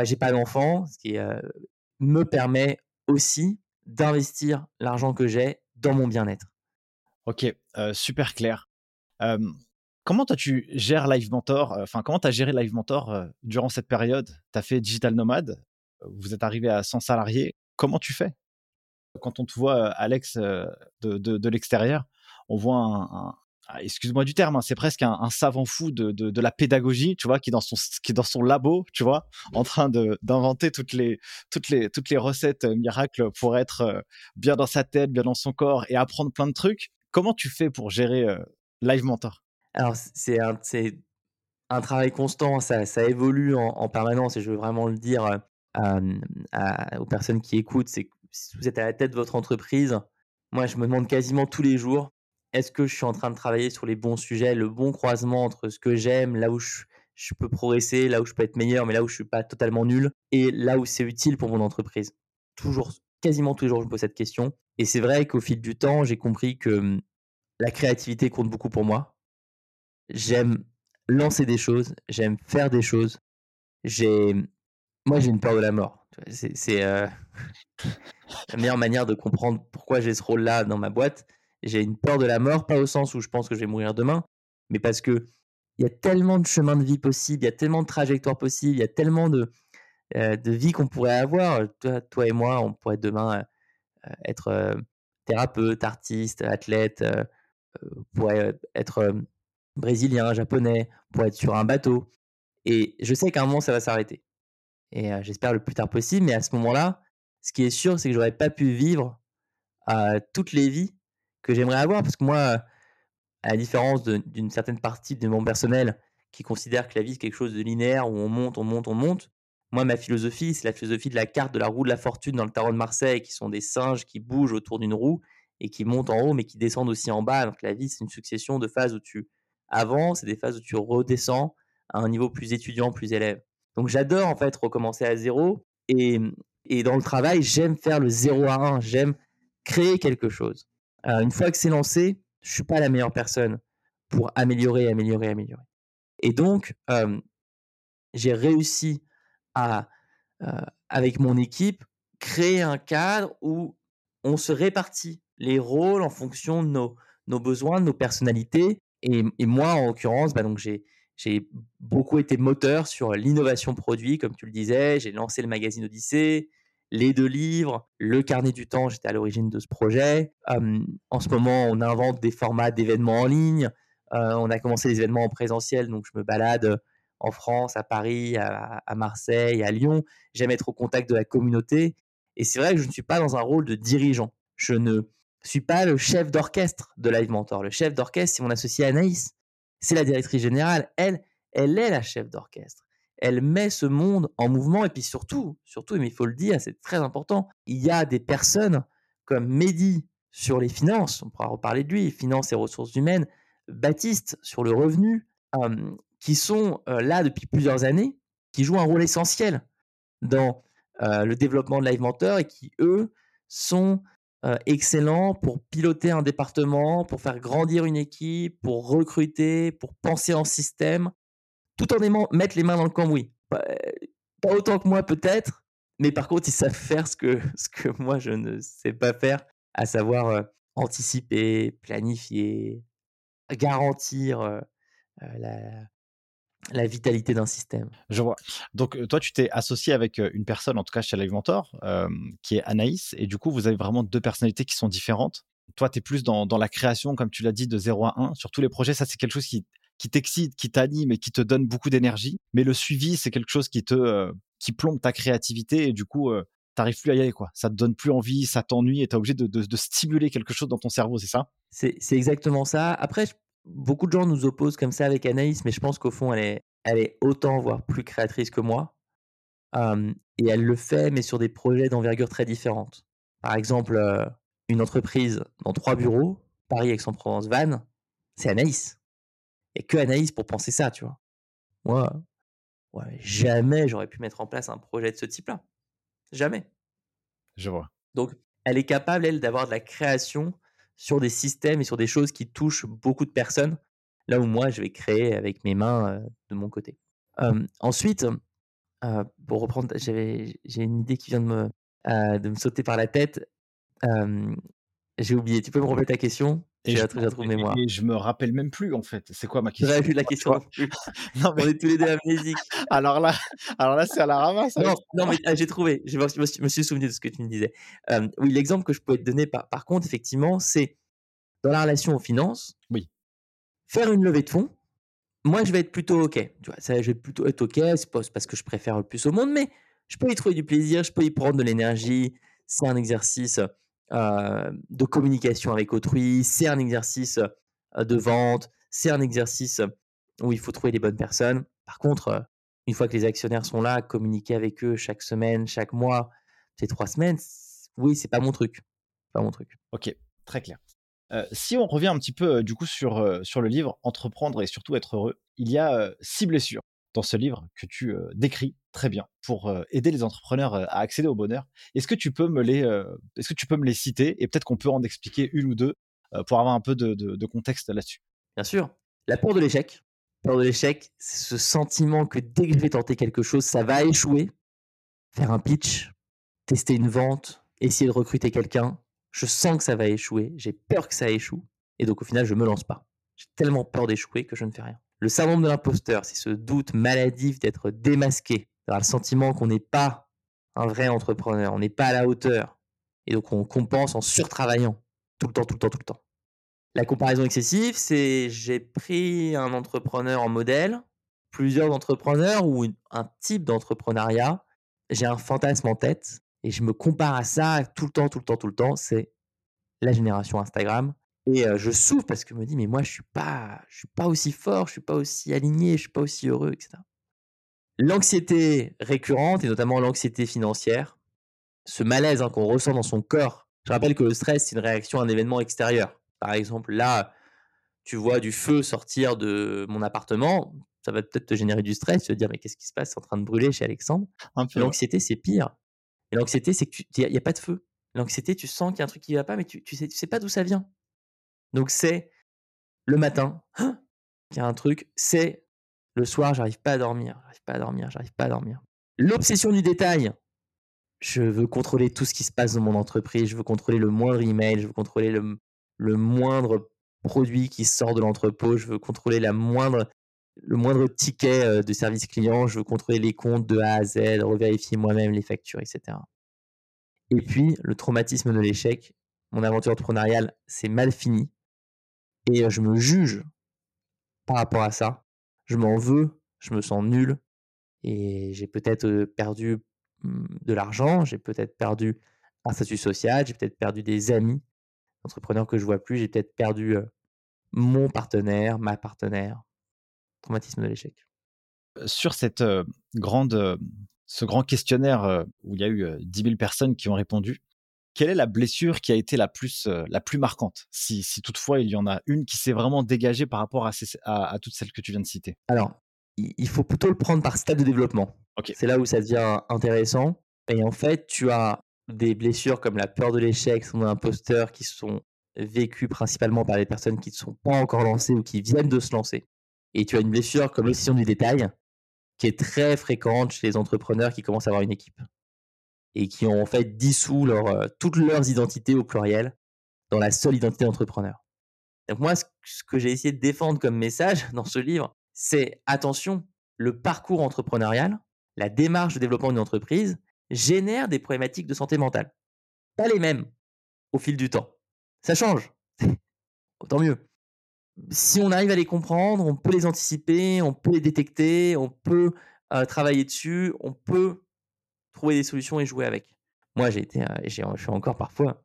j'ai pas d'enfant, ce qui me permet aussi d'investir l'argent que j'ai dans mon bien-être. Ok, euh, super clair. comment toi tu gères Live Mentor euh, Enfin, comment tu as géré Live Mentor euh, durant cette période? Tu as fait Digital Nomade, vous êtes arrivé à 100 salariés. Comment tu fais? Quand on te voit, Alex, de, de, l'extérieur, on voit un, excuse-moi du terme, hein, c'est presque un, savant fou de, de, la pédagogie, tu vois, qui est dans son, qui dans son labo, tu vois, en train d'inventer toutes les, toutes, les, toutes les recettes euh, miracles pour être euh, bien dans sa tête, bien dans son corps et apprendre plein de trucs. Comment tu fais pour gérer euh, Live Mentor? Alors, c'est un, un travail constant, ça, ça évolue en, permanence et je veux vraiment le dire aux personnes qui écoutent, c'est si vous êtes à la tête de votre entreprise, moi, je me demande quasiment tous les jours est-ce que je suis en train de travailler sur les bons sujets, le bon croisement entre ce que j'aime, là où je, peux progresser, là où je peux être meilleur, mais là où je suis pas totalement nul, et là où c'est utile pour mon entreprise? Toujours, quasiment toujours, je me pose cette question. Et c'est vrai qu'au fil du temps, j'ai compris que hum, la créativité compte beaucoup pour moi. J'aime lancer des choses, j'aime faire des choses. J'ai, moi, j'ai une peur de la mort. C'est euh, la meilleure manière de comprendre pourquoi j'ai ce rôle-là dans ma boîte j'ai une peur de la mort, pas au sens où je pense que je vais mourir demain, mais parce que il y a tellement de chemins de vie possibles, il y a tellement de trajectoires possibles, il y a tellement de, euh, de vie qu'on pourrait avoir. Toi, et moi, on pourrait demain euh, être euh, thérapeute, artiste, athlète, pourrait être brésilien, japonais, pourrait être sur un bateau. Et je sais qu'à un moment, ça va s'arrêter. Et j'espère le plus tard possible, mais à ce moment-là, ce qui est sûr, c'est que j'aurais pas pu vivre toutes les vies que j'aimerais avoir parce que moi, à la différence d'une certaine partie de mon personnel qui considère que la vie c'est quelque chose de linéaire où on monte, on monte, on monte, moi, ma philosophie, c'est la philosophie de la carte de la roue de la fortune dans le tarot de Marseille, qui sont des singes qui bougent autour d'une roue et qui montent en haut, mais qui descendent aussi en bas. Donc la vie, c'est une succession de phases où tu avances et des phases où tu redescends à un niveau plus étudiant, plus élève. Donc j'adore en fait recommencer à zéro. Et, et dans le travail, j'aime faire le 0 à 1. J'aime créer quelque chose. Une fois que c'est lancé, je suis pas la meilleure personne pour améliorer, améliorer, améliorer. Et donc, j'ai réussi à, avec mon équipe, créer un cadre où on se répartit les rôles en fonction de nos, nos besoins, de nos personnalités. Et, moi, en l'occurrence, bah j'ai beaucoup été moteur sur l'innovation produit, comme tu le disais. J'ai lancé le magazine Odyssée, les deux livres, le carnet du temps. J'étais à l'origine de ce projet. en ce moment, on invente des formats d'événements en ligne. on a commencé les événements en présentiel, donc je me balade en France, à Paris, à, à Marseille, à Lyon. J'aime être au contact de la communauté. Et c'est vrai que je ne suis pas dans un rôle de dirigeant. Je ne suis pas le chef d'orchestre de Live Mentor. Le chef d'orchestre, c'est mon associé Anaïs c'est la directrice générale. Elle, elle est la chef d'orchestre. Elle met ce monde en mouvement et puis surtout, surtout, mais il faut le dire, c'est très important. Il y a des personnes comme Mehdi sur les finances, on pourra reparler de lui, finances et ressources humaines, Baptiste sur le revenu, qui sont là depuis plusieurs années, qui jouent un rôle essentiel dans le développement de Live Mentor et qui, eux, sont euh, excellent pour piloter un département, pour faire grandir une équipe, pour recruter, pour penser en système, tout en aimant mettre les mains dans le cambouis. Pas, pas autant que moi peut-être, mais par contre ils savent faire ce que, ce que moi je ne sais pas faire, à savoir euh, anticiper, planifier, garantir euh, la, la vitalité d'un système. Je vois. Donc, toi, tu t'es associé avec une personne, en tout cas chez Live Mentor, qui est Anaïs. Et du coup, vous avez vraiment deux personnalités qui sont différentes. Toi, tu es plus dans, la création, comme tu l'as dit, de 0 à 1. Sur tous les projets, ça, c'est quelque chose qui, qui t'excite, qui t'anime et qui te donne beaucoup d'énergie. Mais le suivi, c'est quelque chose qui te qui plombe ta créativité. Et du coup, tu t'arrives plus à y aller. Quoi. Ça te donne plus envie, ça t'ennuie et tu es obligé de, de, stimuler quelque chose dans ton cerveau, c'est ça? C'est exactement ça. Après, beaucoup de gens nous opposent comme ça avec Anaïs, mais je pense qu'au fond, elle est, elle est autant, voire plus créatrice que moi. et elle le fait, mais sur des projets d'envergure très différentes. Par exemple, une entreprise dans trois bureaux, Paris, Aix-en-Provence, Vannes, c'est Anaïs. Et que Anaïs pour penser ça, tu vois. Moi, ouais, jamais j'aurais pu mettre en place un projet de ce type-là. Jamais. Je vois. Donc, elle est capable, elle, d'avoir de la création sur des systèmes et sur des choses qui touchent beaucoup de personnes, là où moi, je vais créer avec mes mains de mon côté. ensuite, pour reprendre, j'ai une idée qui vient de me, de me sauter par la tête. j'ai oublié. Tu peux me remettre ta question? Et je, mémoire. Et je me rappelle même plus en fait. C'est quoi ma question J'avais vu la question non mais... On est tous les deux amnésiques. alors là, alors là, c'est à la ramasse. Non, non mais ah, j'ai trouvé. Je me, suis, souvenu de ce que tu me disais. oui, l'exemple que je peux te donner par, par contre, effectivement, c'est dans la relation aux finances. Oui. Faire une levée de fonds. Moi, je vais être plutôt ok. Tu vois, ça, je vais plutôt être ok. C'est pas parce que je préfère le plus au monde, mais je peux y trouver du plaisir. Je peux y prendre de l'énergie. C'est un exercice de communication avec autrui, c'est un exercice euh, de vente, c'est un exercice où il faut trouver les bonnes personnes. Par contre, euh, une fois que les actionnaires sont là, communiquer avec eux chaque semaine, chaque mois, ces trois semaines, oui, c'est pas mon truc. Pas mon truc. Ok, très clair. si on revient un petit peu du coup sur, sur le livre Entreprendre et surtout être heureux, il y a six blessures dans ce livre que tu décris très bien pour aider les entrepreneurs à accéder au bonheur. Est-ce que tu peux me les, est-ce que tu peux me les citer et peut-être qu'on peut en expliquer une ou deux pour avoir un peu de, contexte là-dessus? Bien sûr. La peur de l'échec. La peur de l'échec, c'est ce sentiment que dès que je vais tenter quelque chose, ça va échouer. Faire un pitch, tester une vente, essayer de recruter quelqu'un, je sens que ça va échouer, j'ai peur que ça échoue, et donc au final, je me lance pas. J'ai tellement peur d'échouer que je ne fais rien. Le syndrome de l'imposteur, c'est ce doute maladif d'être démasqué, d'avoir le sentiment qu'on n'est pas un vrai entrepreneur, on n'est pas à la hauteur. Et donc on compense en surtravaillant tout le temps, tout le temps, tout le temps. La comparaison excessive, c'est j'ai pris un entrepreneur en modèle, plusieurs entrepreneurs ou un type d'entrepreneuriat, j'ai un fantasme en tête et je me compare à ça tout le temps, tout le temps, tout le temps. C'est la génération Instagram, et je souffre parce que je me dis, mais moi, je suis pas, je suis pas aussi fort, je suis pas aussi aligné, je suis pas aussi heureux, etc. L'anxiété récurrente, et notamment l'anxiété financière, ce malaise hein, qu'on ressent dans son corps. Je rappelle que le stress, c'est une réaction à un événement extérieur. Par exemple, là, tu vois du feu sortir de mon appartement, ça va peut-être te générer du stress. Tu vas te dire, mais qu'est-ce qui se passe? C'est en train de brûler chez Alexandre. L'anxiété, c'est pire. Et l'anxiété, c'est qu'il n'y a, pas de feu. L'anxiété, tu sens qu'il y a un truc qui ne va pas, mais tu ne sais, tu sais pas d'où ça vient. Donc, c'est le matin, il y a un truc, c'est le soir, j'arrive pas à dormir, j'arrive pas à dormir, j'arrive pas à dormir. L'obsession du détail. Je veux contrôler tout ce qui se passe dans mon entreprise, je veux contrôler le moindre email, je veux contrôler le, moindre produit qui sort de l'entrepôt, je veux contrôler le moindre ticket euh, de service client, je veux contrôler les comptes de A à Z, revérifier moi-même les factures, etc. Et puis, le traumatisme de l'échec, mon aventure entrepreneuriale, c'est mal fini. Et je me juge par rapport à ça. Je m'en veux, je me sens nul. Et j'ai peut-être perdu mmh, de l'argent, j'ai peut-être perdu un statut social, j'ai peut-être perdu des amis entrepreneurs que je vois plus, j'ai peut-être perdu mon partenaire, ma partenaire. Traumatisme de l'échec. Sur cette grande, ce grand questionnaire où il y a eu 10 000 personnes qui ont répondu, quelle est la blessure qui a été la plus, la plus marquante si, si, toutefois il y en a une qui s'est vraiment dégagée par rapport à, à, toutes celles que tu viens de citer? Alors, il faut plutôt le prendre par stade de développement. C'est là où ça devient intéressant. Et en fait, tu as des blessures comme la peur de l'échec, son imposteur, qui sont vécues principalement par les personnes qui ne sont pas encore lancées ou qui viennent de se lancer. Et tu as une blessure comme l'obsession du détail, qui est très fréquente chez les entrepreneurs qui commencent à avoir une équipe et qui ont en fait dissous euh, toutes leurs identités au pluriel dans la seule identité d'entrepreneur. Donc moi, ce que j'ai essayé de défendre comme message dans ce livre, c'est attention, le parcours entrepreneurial, la démarche de développement d'une entreprise, génèrent des problématiques de santé mentale. Pas les mêmes au fil du temps. Ça change. Autant mieux. Si on arrive à les comprendre, on peut les anticiper, on peut les détecter, on peut euh, travailler dessus, on peut trouver des solutions et jouer avec. Moi, j'ai été, euh, je suis encore parfois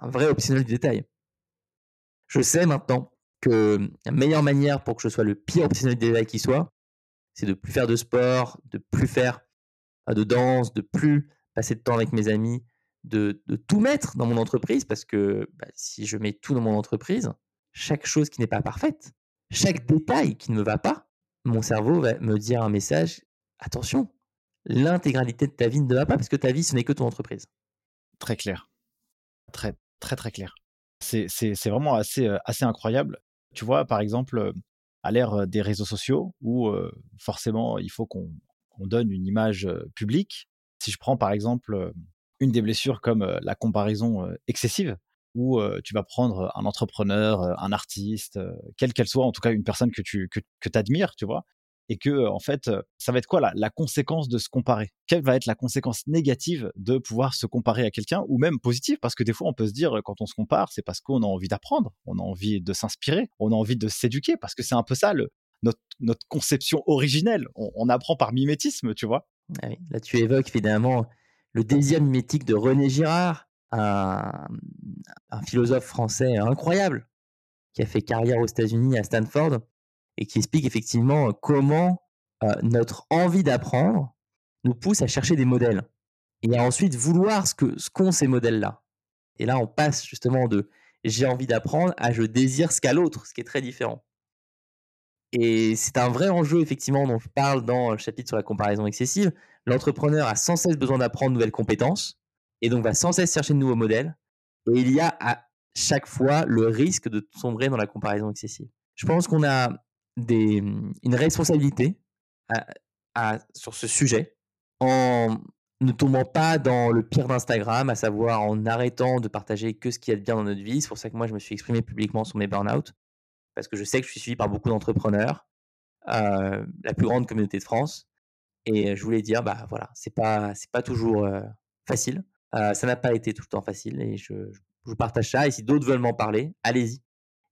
un vrai optionnel du détail. Je sais maintenant que la meilleure manière pour que je sois le pire optionnel du détail qui soit, c'est de plus faire de sport, de plus faire de danse, de plus passer de temps avec mes amis, de, tout mettre dans mon entreprise parce que bah, si je mets tout dans mon entreprise, chaque chose qui n'est pas parfaite, chaque détail qui ne me va pas, mon cerveau va me dire un message attention, l'intégralité de ta vie ne va pas parce que ta vie ce n'est que ton entreprise. Très clair, très très très clair. C'est vraiment assez, euh, assez incroyable. Tu vois, par exemple, euh, à l'ère euh, des réseaux sociaux où forcément il faut qu'on on donne une image publique. Si je prends par exemple une des blessures comme la comparaison excessive, où tu vas prendre un entrepreneur, un artiste, quelle qu'elle soit, en tout cas une personne que tu que, que admires, tu vois, et que en fait, ça va être quoi la, la conséquence de se comparer? Quelle va être la conséquence négative de pouvoir se comparer à quelqu'un, ou même positive? Parce que des fois, on peut se dire quand on se compare, c'est parce qu'on a envie d'apprendre, on a envie de s'inspirer, on a envie de s'éduquer, parce que c'est un peu ça le, notre, conception originelle. On, apprend par mimétisme, tu vois? Ah là, tu évoques évidemment le deuxième mimétique de René Girard, un, philosophe français incroyable qui a fait carrière aux États-Unis à Stanford et qui explique effectivement comment euh, notre envie d'apprendre nous pousse à chercher des modèles et à ensuite vouloir ce que ce qu'ont ces modèles-là. Et là, on passe justement de j'ai envie d'apprendre à je désire ce qu'a l'autre, ce qui est très différent. Et c'est un vrai enjeu, effectivement, dont je parle dans le chapitre sur la comparaison excessive. L'entrepreneur a sans cesse besoin d'apprendre de nouvelles compétences et donc va sans cesse chercher de nouveaux modèles. Et il y a à chaque fois le risque de sombrer dans la comparaison excessive. Je pense qu'on a des, une responsabilité sur ce sujet en ne tombant pas dans le pire d'Instagram, à savoir en arrêtant de partager que ce qui est bien dans notre vie. C'est pour ça que moi, je me suis exprimé publiquement sur mes burn-out parce que je sais que je suis suivi par beaucoup d'entrepreneurs, euh, la plus grande communauté de France. Et je voulais dire, bah voilà, c'est pas, pas toujours facile. Euh, ça n'a pas été tout le temps facile et je, je, je partage ça. Et si d'autres veulent m'en parler, allez-y.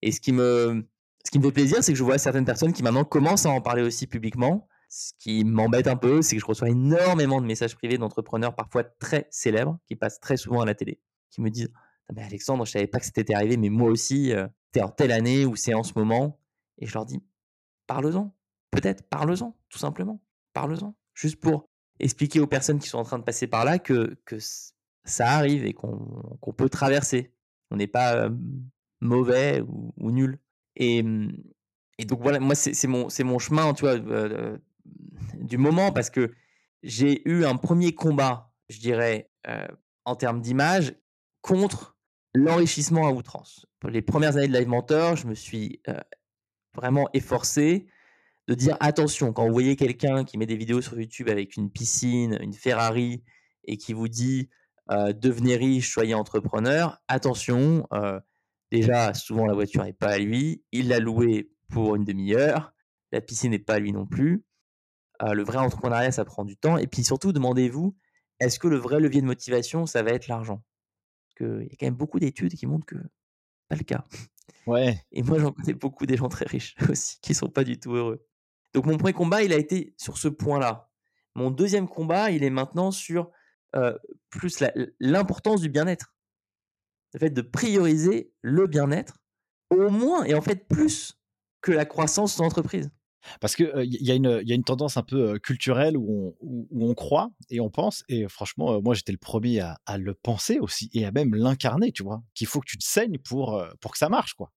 Et ce qui me, ce qui me fait plaisir, c'est que je vois certaines personnes qui maintenant commencent à en parler aussi publiquement. Ce qui m'embête un peu, c'est que je reçois énormément de messages privés d'entrepreneurs parfois très célèbres qui passent très souvent à la télé, qui me disent mais Alexandre, je savais pas que c'était arrivé, mais moi aussi, c'est en telle année ou c'est en ce moment. Et je leur dis, parle-en. Peut-être, parle-en, tout simplement. Parle-en. Juste pour expliquer aux personnes qui sont en train de passer par là que, que ça arrive et qu'on peut traverser. On n'est pas mauvais ou, nul. Et, donc voilà, moi, c'est mon, chemin, tu vois, euh, du moment, parce que j'ai eu un premier combat, je dirais, euh, en termes d'image, contre l'enrichissement à outrance. Pour les premières années de Live Mentor, je me suis euh, vraiment efforcé de dire attention, quand vous voyez quelqu'un qui met des vidéos sur YouTube avec une piscine, une Ferrari, et qui vous dit devenez riche, soyez entrepreneur, attention, déjà, souvent la voiture n'est pas à lui, il l'a louée pour une demi-heure. La piscine n'est pas à lui non plus. Euh, le vrai entrepreneuriat, ça prend du temps. Et puis surtout, demandez-vous, est-ce que le vrai levier de motivation, ça va être l'argent? Parce qu'il y a quand même beaucoup d'études qui montrent que pas le cas. Ouais. Et moi, j'en connais beaucoup des gens très riches aussi qui sont pas du tout heureux. Donc mon premier combat, il a été sur ce point-là. Mon deuxième combat, il est maintenant sur euh, plus l'importance du bien-être. Le fait de prioriser le bien-être au moins et en fait plus que la croissance de l'entreprise. Parce qu'il il y, y, a une tendance un peu culturelle où on, où, on croit et on pense, et franchement, moi j'étais le premier à, le penser aussi et à même l'incarner, tu vois, qu'il faut que tu te saignes pour, pour que ça marche, quoi.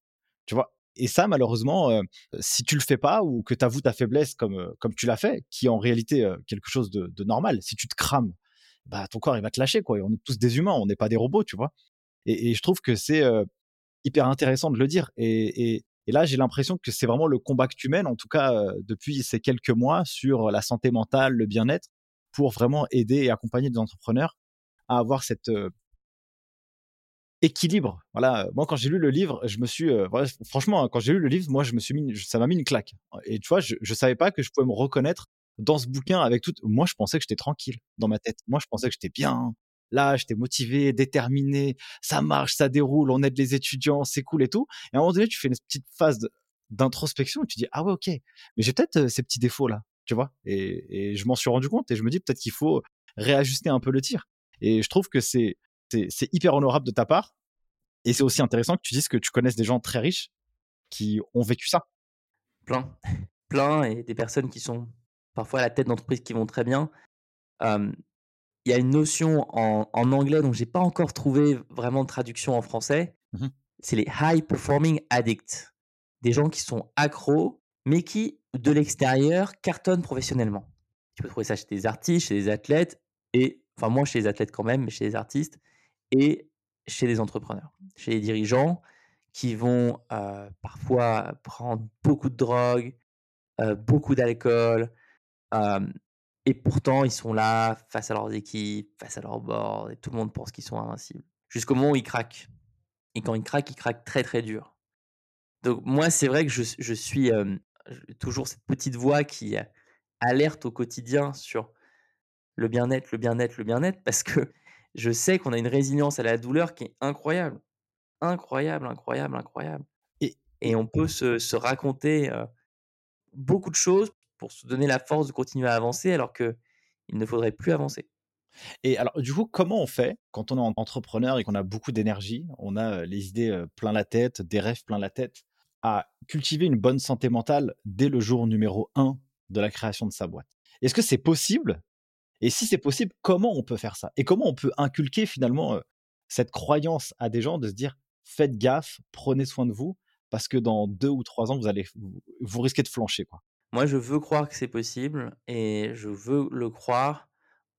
Tu vois? Et ça, malheureusement, si tu le fais pas ou que tu avoues ta faiblesse comme, comme tu l'as fait, qui est en réalité quelque chose de, de, normal, si tu te crames, bah, ton corps il va te lâcher, quoi. Et on est tous des humains, on n'est pas des robots, tu vois? Et, je trouve que c'est hyper intéressant de le dire. Et, là, j'ai l'impression que c'est vraiment le combat que tu mènes, en tout cas depuis ces quelques mois, sur la santé mentale, le bien-être, pour vraiment aider et accompagner des entrepreneurs à avoir cet euh, équilibre. Voilà, moi quand j'ai lu le livre, je me suis, franchement, quand j'ai lu le livre, moi je me suis ça m'a mis une claque. Et tu vois, je, je savais pas que je pouvais me reconnaître dans ce bouquin avec tout. Moi, je pensais que j'étais tranquille dans ma tête. Moi, je pensais que j'étais bien, là, j'étais motivé, déterminé, ça marche, ça déroule, on aide les étudiants, c'est cool et tout. Et à un moment donné, tu fais une petite phase d'introspection et tu dis, ah ouais, ok, mais j'ai peut-être euh, ces petits défauts-là, tu vois? Et, je m'en suis rendu compte et je me dis peut-être qu'il faut réajuster un peu le tir. Et je trouve que c'est, hyper honorable de ta part. Et c'est aussi intéressant que tu dises que tu connaisses des gens très riches qui ont vécu ça. Plein, plein, et des personnes qui sont parfois à la tête d'entreprises qui vont très bien il y a une notion en, anglais dont j'ai pas encore trouvé vraiment de traduction en français. Mmh c'est les high performing addicts, des gens qui sont accros, mais qui de l'extérieur cartonnent professionnellement. Tu peux trouver ça chez des artistes, chez des athlètes, et enfin moi chez les athlètes quand même, mais chez les artistes et chez les entrepreneurs, chez les dirigeants qui vont euh, parfois prendre beaucoup de drogue, euh, beaucoup d'alcool, euh, et pourtant, ils sont là, face à leurs équipes, face à leur board, et tout le monde pense qu'ils sont invincibles. Jusqu'au moment où ils craquent. Et quand ils craquent, ils craquent très très dur. Donc moi, c'est vrai que je, je suis toujours cette petite voix qui alerte au quotidien sur le bien-être, le bien-être, le bien-être, parce que je sais qu'on a une résilience à la douleur qui est incroyable. Incroyable, incroyable, incroyable. Et, et on peut se, se raconter beaucoup de choses pour se donner la force de continuer à avancer alors qu'il ne faudrait plus avancer. Et alors, du coup, comment on fait quand on est entrepreneur et qu'on a beaucoup d'énergie, on a les idées plein la tête, des rêves plein la tête, à cultiver une bonne santé mentale dès le jour numéro 1 de la création de sa boîte? Est-ce que c'est possible? Et si c'est possible, comment on peut faire ça? Et comment on peut inculquer finalement cette croyance à des gens de se dire faites gaffe, prenez soin de vous, parce que dans deux ou trois ans, vous allez vous risquez de flancher. Quoi? Moi, je veux croire que c'est possible et je veux le croire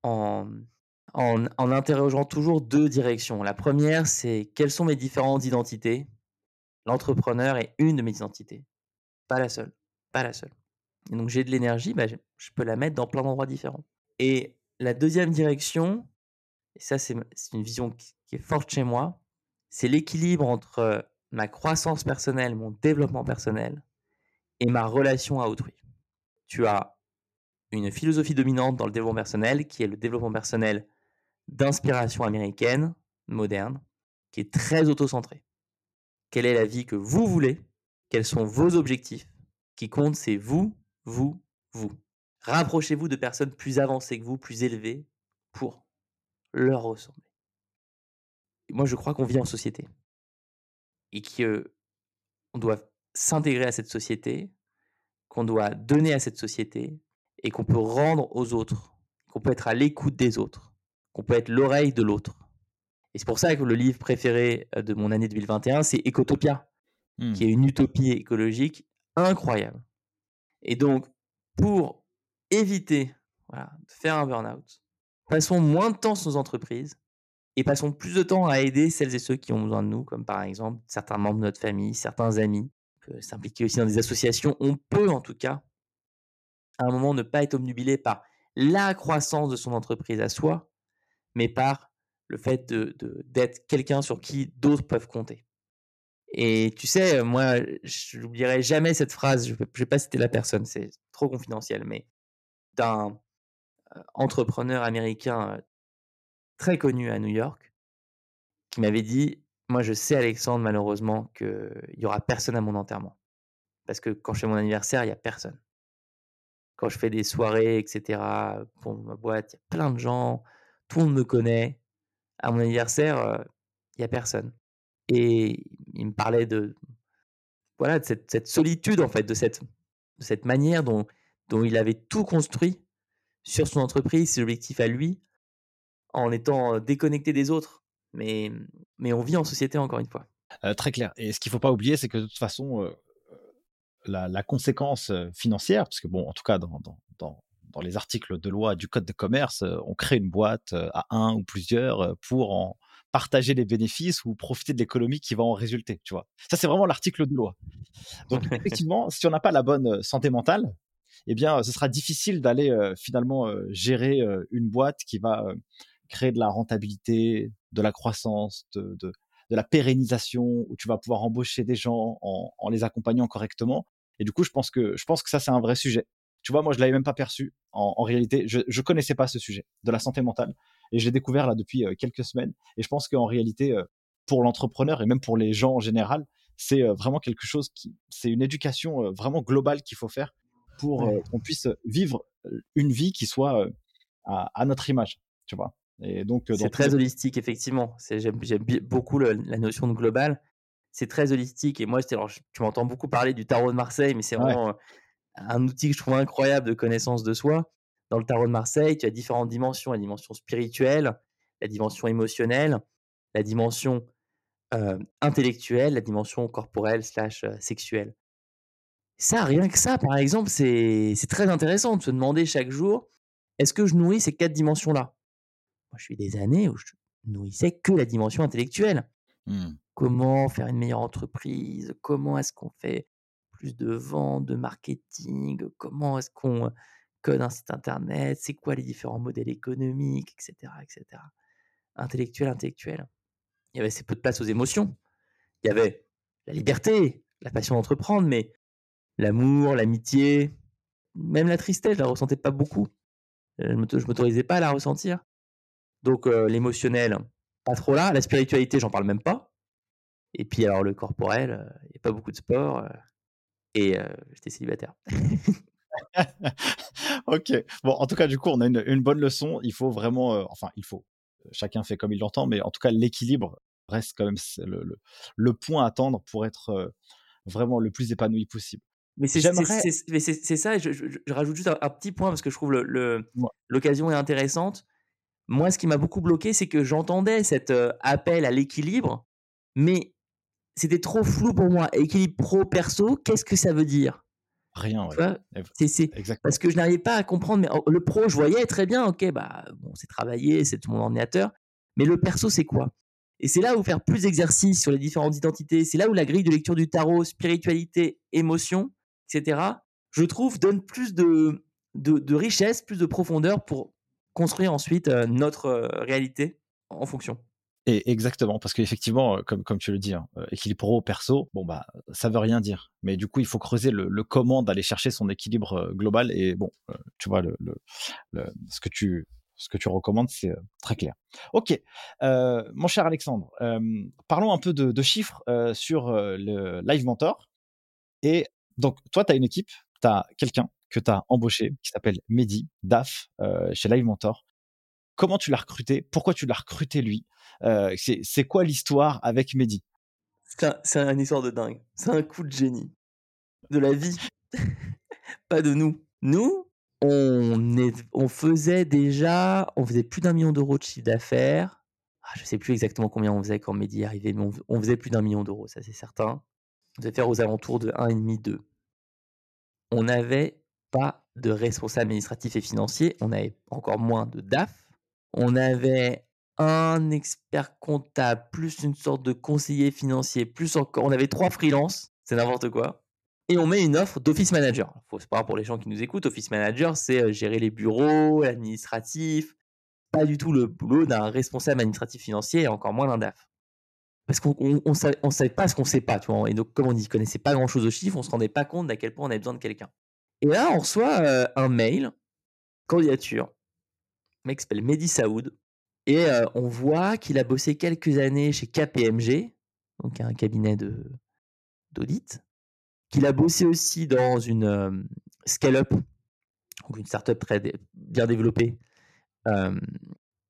en, en, interrogeant toujours deux directions. La première, c'est quelles sont mes différentes identités? L'entrepreneur est une de mes identités, pas la seule, pas la seule. Et donc j'ai de l'énergie, bah, je, peux la mettre dans plein d'endroits différents. Et la deuxième direction, et ça c'est une vision qui, qui est forte chez moi, c'est l'équilibre entre ma croissance personnelle, mon développement personnel et ma relation à autrui tu as une philosophie dominante dans le développement personnel qui est le développement personnel d'inspiration américaine, moderne, qui est très auto-centré. Quelle est la vie que vous voulez? Quels sont vos objectifs? Qui compte, c'est vous, vous, vous. Rapprochez-vous de personnes plus avancées que vous, plus élevées, pour leur ressembler. moi, je crois qu'on vit en société et qu'on doit s'intégrer à cette société qu'on doit donner à cette société et qu'on peut rendre aux autres, qu'on peut être à l'écoute des autres, qu'on peut être l'oreille de l'autre. Et c'est pour ça que le livre préféré euh, de mon année 2021, c'est Ecotopia, qui est mmh. une utopie écologique incroyable. Et donc, pour éviter voilà, de faire un burn-out, passons moins de temps sur nos entreprises et passons plus de temps à aider celles et ceux qui ont besoin de nous, comme par exemple certains membres de notre famille, certains amis, s'impliquer aussi dans des associations. On peut en tout cas, à un moment, ne pas être obnubilé par la croissance de son entreprise à soi, mais par le fait d'être de, d'être quelqu'un sur qui d'autres peuvent compter. Et tu sais, moi, je n'oublierai jamais cette phrase, je ne sais pas citer la personne, c'est trop confidentiel, mais d'un entrepreneur américain très connu à New York qui m'avait dit Moi, je sais, Alexandre, malheureusement, qu'il n'y aura personne à mon enterrement. Parce que quand je fais mon anniversaire, il n'y a personne. Quand je fais des soirées, etc., pour ma boîte, il y a plein de gens, tout le monde me connaît. À mon anniversaire, il n'y a personne. Et il me parlait de, voilà, cette, solitude, en fait, de cette, manière dont, dont il avait tout construit sur son entreprise, ses objectifs à lui, en étant déconnecté des autres. Mais, mais on vit en société, encore une fois. très clair. Et ce qu'il ne faut pas oublier, c'est que de toute façon, la, conséquence financière, parce que, bon, en tout cas, dans, dans, dans, dans, les articles de loi du Code de commerce, on crée une boîte à un ou plusieurs pour en partager les bénéfices ou profiter de l'économie qui va en résulter, tu vois. Ça, c'est vraiment l'article de loi. Donc, effectivement, si on n'a pas la bonne santé mentale, eh bien, ce sera difficile d'aller finalement gérer une boîte qui va créer de la rentabilité, de la croissance, de, de, la pérennisation, où tu vas pouvoir embaucher des gens en, en, les accompagnant correctement. Et du coup, je pense que, je pense que ça, c'est un vrai sujet. Tu vois, moi, je l'avais même pas perçu. En, en réalité, je, je connaissais pas ce sujet de la santé mentale. Et je l'ai découvert là depuis quelques semaines. Et je pense qu'en réalité, pour l'entrepreneur et même pour les gens en général, c'est vraiment quelque chose qui, c'est une éducation vraiment globale qu'il faut faire pour qu'on puisse vivre une vie qui soit à, notre image, tu vois. Et donc, c'est très holistique, effectivement. J'aime beaucoup la notion de global. C'est très holistique. Et moi, alors, tu m'entends beaucoup parler du tarot de Marseille, mais c'est vraiment un outil que je trouve incroyable de connaissance de soi dans le tarot de Marseille, tu as différentes dimensions, la dimension spirituelle, la dimension émotionnelle, la dimension intellectuelle, la dimension corporelle slash sexuelle. Ça, rien que ça, par exemple, c'est très intéressant de se demander chaque jour, est-ce que je nourris ces quatre dimensions-là? Moi, je suis des années où je nourrissais que la dimension intellectuelle. Mmh. Comment faire une meilleure entreprise? Comment est-ce qu'on fait plus de ventes, de marketing? Comment est-ce qu'on code un site internet, c'est quoi les différents modèles économiques, etc., etc. Intellectuel, intellectuel. Il y avait assez peu de place aux émotions. Il y avait la liberté, la passion d'entreprendre, mais l'amour, l'amitié, même la tristesse, je la ressentais pas beaucoup. Je ne m'autorisais pas à la ressentir. Donc l'émotionnel, pas trop là. La spiritualité, j'en parle même pas. Et puis alors le corporel, il n'y a pas beaucoup de sport. et j'étais célibataire. ok. Bon, en tout cas, du coup, on a une, bonne leçon. Il faut vraiment, euh, enfin, il faut. Chacun fait comme il l'entend, mais en tout cas, l'équilibre reste quand même le, le, point à attendre pour être euh, vraiment le plus épanoui possible. Mais c'est ça, je, je, rajoute juste un, petit point parce que je trouve l'occasion est intéressante. Moi, ce qui m'a beaucoup bloqué, c'est que j'entendais cet euh, appel à l'équilibre, mais c'était trop flou pour moi. Équilibre pro-perso, qu'est-ce que ça veut dire? Rien, C'est, parce que je n'arrivais pas à comprendre. Mais le pro, je voyais très bien, ok, bah, bon, c'est travailler, c'est tout mon ordinateur. Mais le perso, c'est quoi? Et c'est là où faire plus d'exercices sur les différentes identités, c'est là où la grille de lecture du tarot, spiritualité, émotion, etc., je trouve, donne plus de, de, richesse, plus de profondeur pour construire ensuite notre réalité en fonction. Et exactement, parce qu'effectivement, comme, comme tu le dis, hein, équilibre pro-perso, bon, bah, ça veut rien dire. Mais du coup, il faut creuser le, comment d'aller chercher son équilibre global. Et bon, tu vois, ce, que tu, ce que tu recommandes, c'est très clair. Ok, mon cher Alexandre, parlons un peu de, de chiffres sur le Live Mentor. Et donc, toi, tu as une équipe, tu as quelqu'un que tu as embauché qui s'appelle Mehdi, DAF, chez Live Mentor. Comment tu l'as recruté Pourquoi tu l'as recruté lui? Euh, c'est quoi l'histoire avec Mehdi? C'est un, une histoire de dingue. C'est un coup de génie. De la vie. Pas de nous. Nous, on, est, on faisait déjà, on faisait plus d'un million d'euros de chiffre d'affaires. Ah, je sais plus exactement combien on faisait quand Mehdi est arrivé, mais on, faisait plus d'un million d'euros, ça c'est certain. On devait faire aux alentours de 1,5-2. on n'avait de responsable administratif et financier, on avait encore moins de DAF, on avait un expert comptable, plus une sorte de conseiller financier, plus encore, on avait trois freelances, c'est n'importe quoi. Et on met une offre d'office manager. Faut c'est pas pour les gens qui nous écoutent, office manager, c'est euh, gérer les bureaux, l'administratif, pas du tout le boulot d'un responsable administratif financier et encore moins d'un DAF. Parce qu'on on, savait, pas ce qu'on sait pas, tu vois. Et donc, comme on dit, connaissait pas grand chose aux chiffres, on se rendait pas compte d'à quel point on avait besoin de quelqu'un. Et là, on reçoit un mail, candidature. Le mec s'appelle Mehdi Saoud. Et on voit qu'il a bossé quelques années chez KPMG, donc un cabinet d'audit. Qu'il a bossé aussi dans une euh, scale-up, donc une startup très bien développée,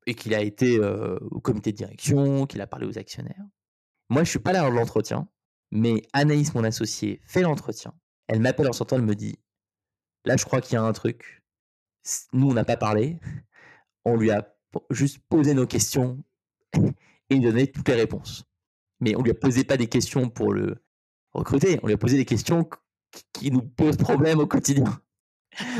et qu'il a été au comité de direction, qu'il a parlé aux actionnaires. Moi, je suis pas là dans l'entretien, mais Anaïs, mon associée, fait l'entretien. Elle m'appelle en sortant, elle me dit Là, je crois qu'il y a un truc. Nous, on n'a pas parlé. On lui a juste posé nos questions et il donnait toutes les réponses. Mais on lui a posé pas des questions pour le recruter. On lui a posé des questions qui nous posent problème au quotidien.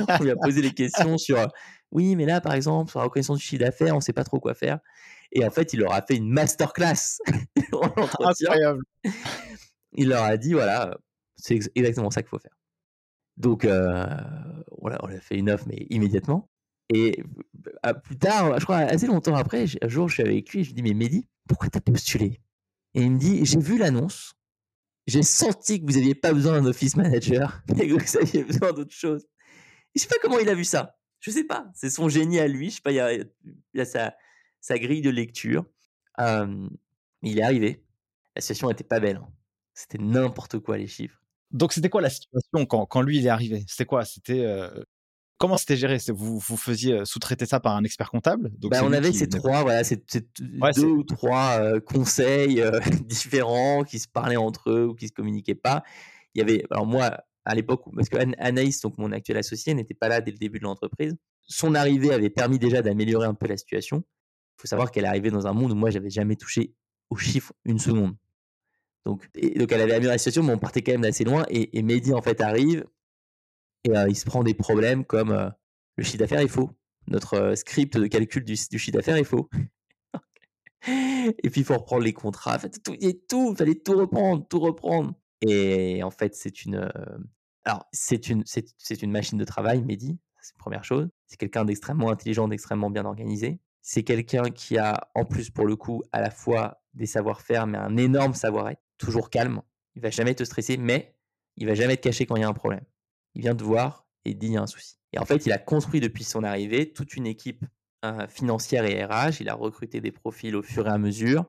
on lui a posé des questions sur oui, mais là, par exemple, sur la reconnaissance du chiffre d'affaires, on ne sait pas trop quoi faire. Et en fait, il leur a fait une masterclass Incroyable. Il leur a dit voilà, c'est exactement ça qu'il faut faire. Donc, on a fait une offre, mais immédiatement. Et plus tard, je crois assez longtemps après, un jour, je suis avec lui et je lui dis Mais Mehdi, pourquoi tu as postulé? Et il me dit J'ai vu l'annonce, j'ai senti que vous n'aviez pas besoin d'un office manager, mais que vous aviez besoin d'autre chose. Je sais pas comment il a vu ça. Je sais pas. C'est son génie à lui. Je sais pas. Il y a, sa, grille de lecture. il est arrivé. La situation n'était pas belle. Hein. C'était n'importe quoi les chiffres. Donc c'était quoi la situation quand, quand lui il est arrivé? C'était quoi? C'était comment c'était géré? Vous, vous faisiez sous-traiter ça par un expert comptable? Donc bah, on avait ces trois, voilà, ces, deux ou trois conseils différents qui se parlaient entre eux ou qui se communiquaient pas. Il y avait, alors moi, à l'époque, parce que Anaïs, donc mon actuel associé, n'était pas là dès le début de l'entreprise. Son arrivée avait permis déjà d'améliorer un peu la situation. Il faut savoir qu'elle est arrivée dans un monde où moi, j'avais jamais touché aux chiffres une seconde. Donc, donc elle avait amélioré la situation, mais on partait quand même d'assez loin. Et, et, Mehdi, en fait, arrive et euh, il se prend des problèmes comme euh, le chiffre d'affaires est faux. Notre euh, script de calcul du, chiffre d'affaires est faux. et puis, il faut reprendre les contrats. En fait, tout, il tout, fallait tout reprendre, tout reprendre. Et en fait, c'est une, alors c'est une, c'est, une machine de travail, Mehdi, c'est la première chose. C'est quelqu'un d'extrêmement intelligent, d'extrêmement bien organisé. C'est quelqu'un qui a, en plus, pour le coup, à la fois des savoir-faire, mais un énorme savoir-être, toujours calme. Il va jamais te stresser, mais il va jamais te cacher quand il y a un problème. Il vient te voir et dit il y a un souci. Et en fait, il a construit depuis son arrivée toute une équipe financière et RH. Il a recruté des profils au fur et à mesure.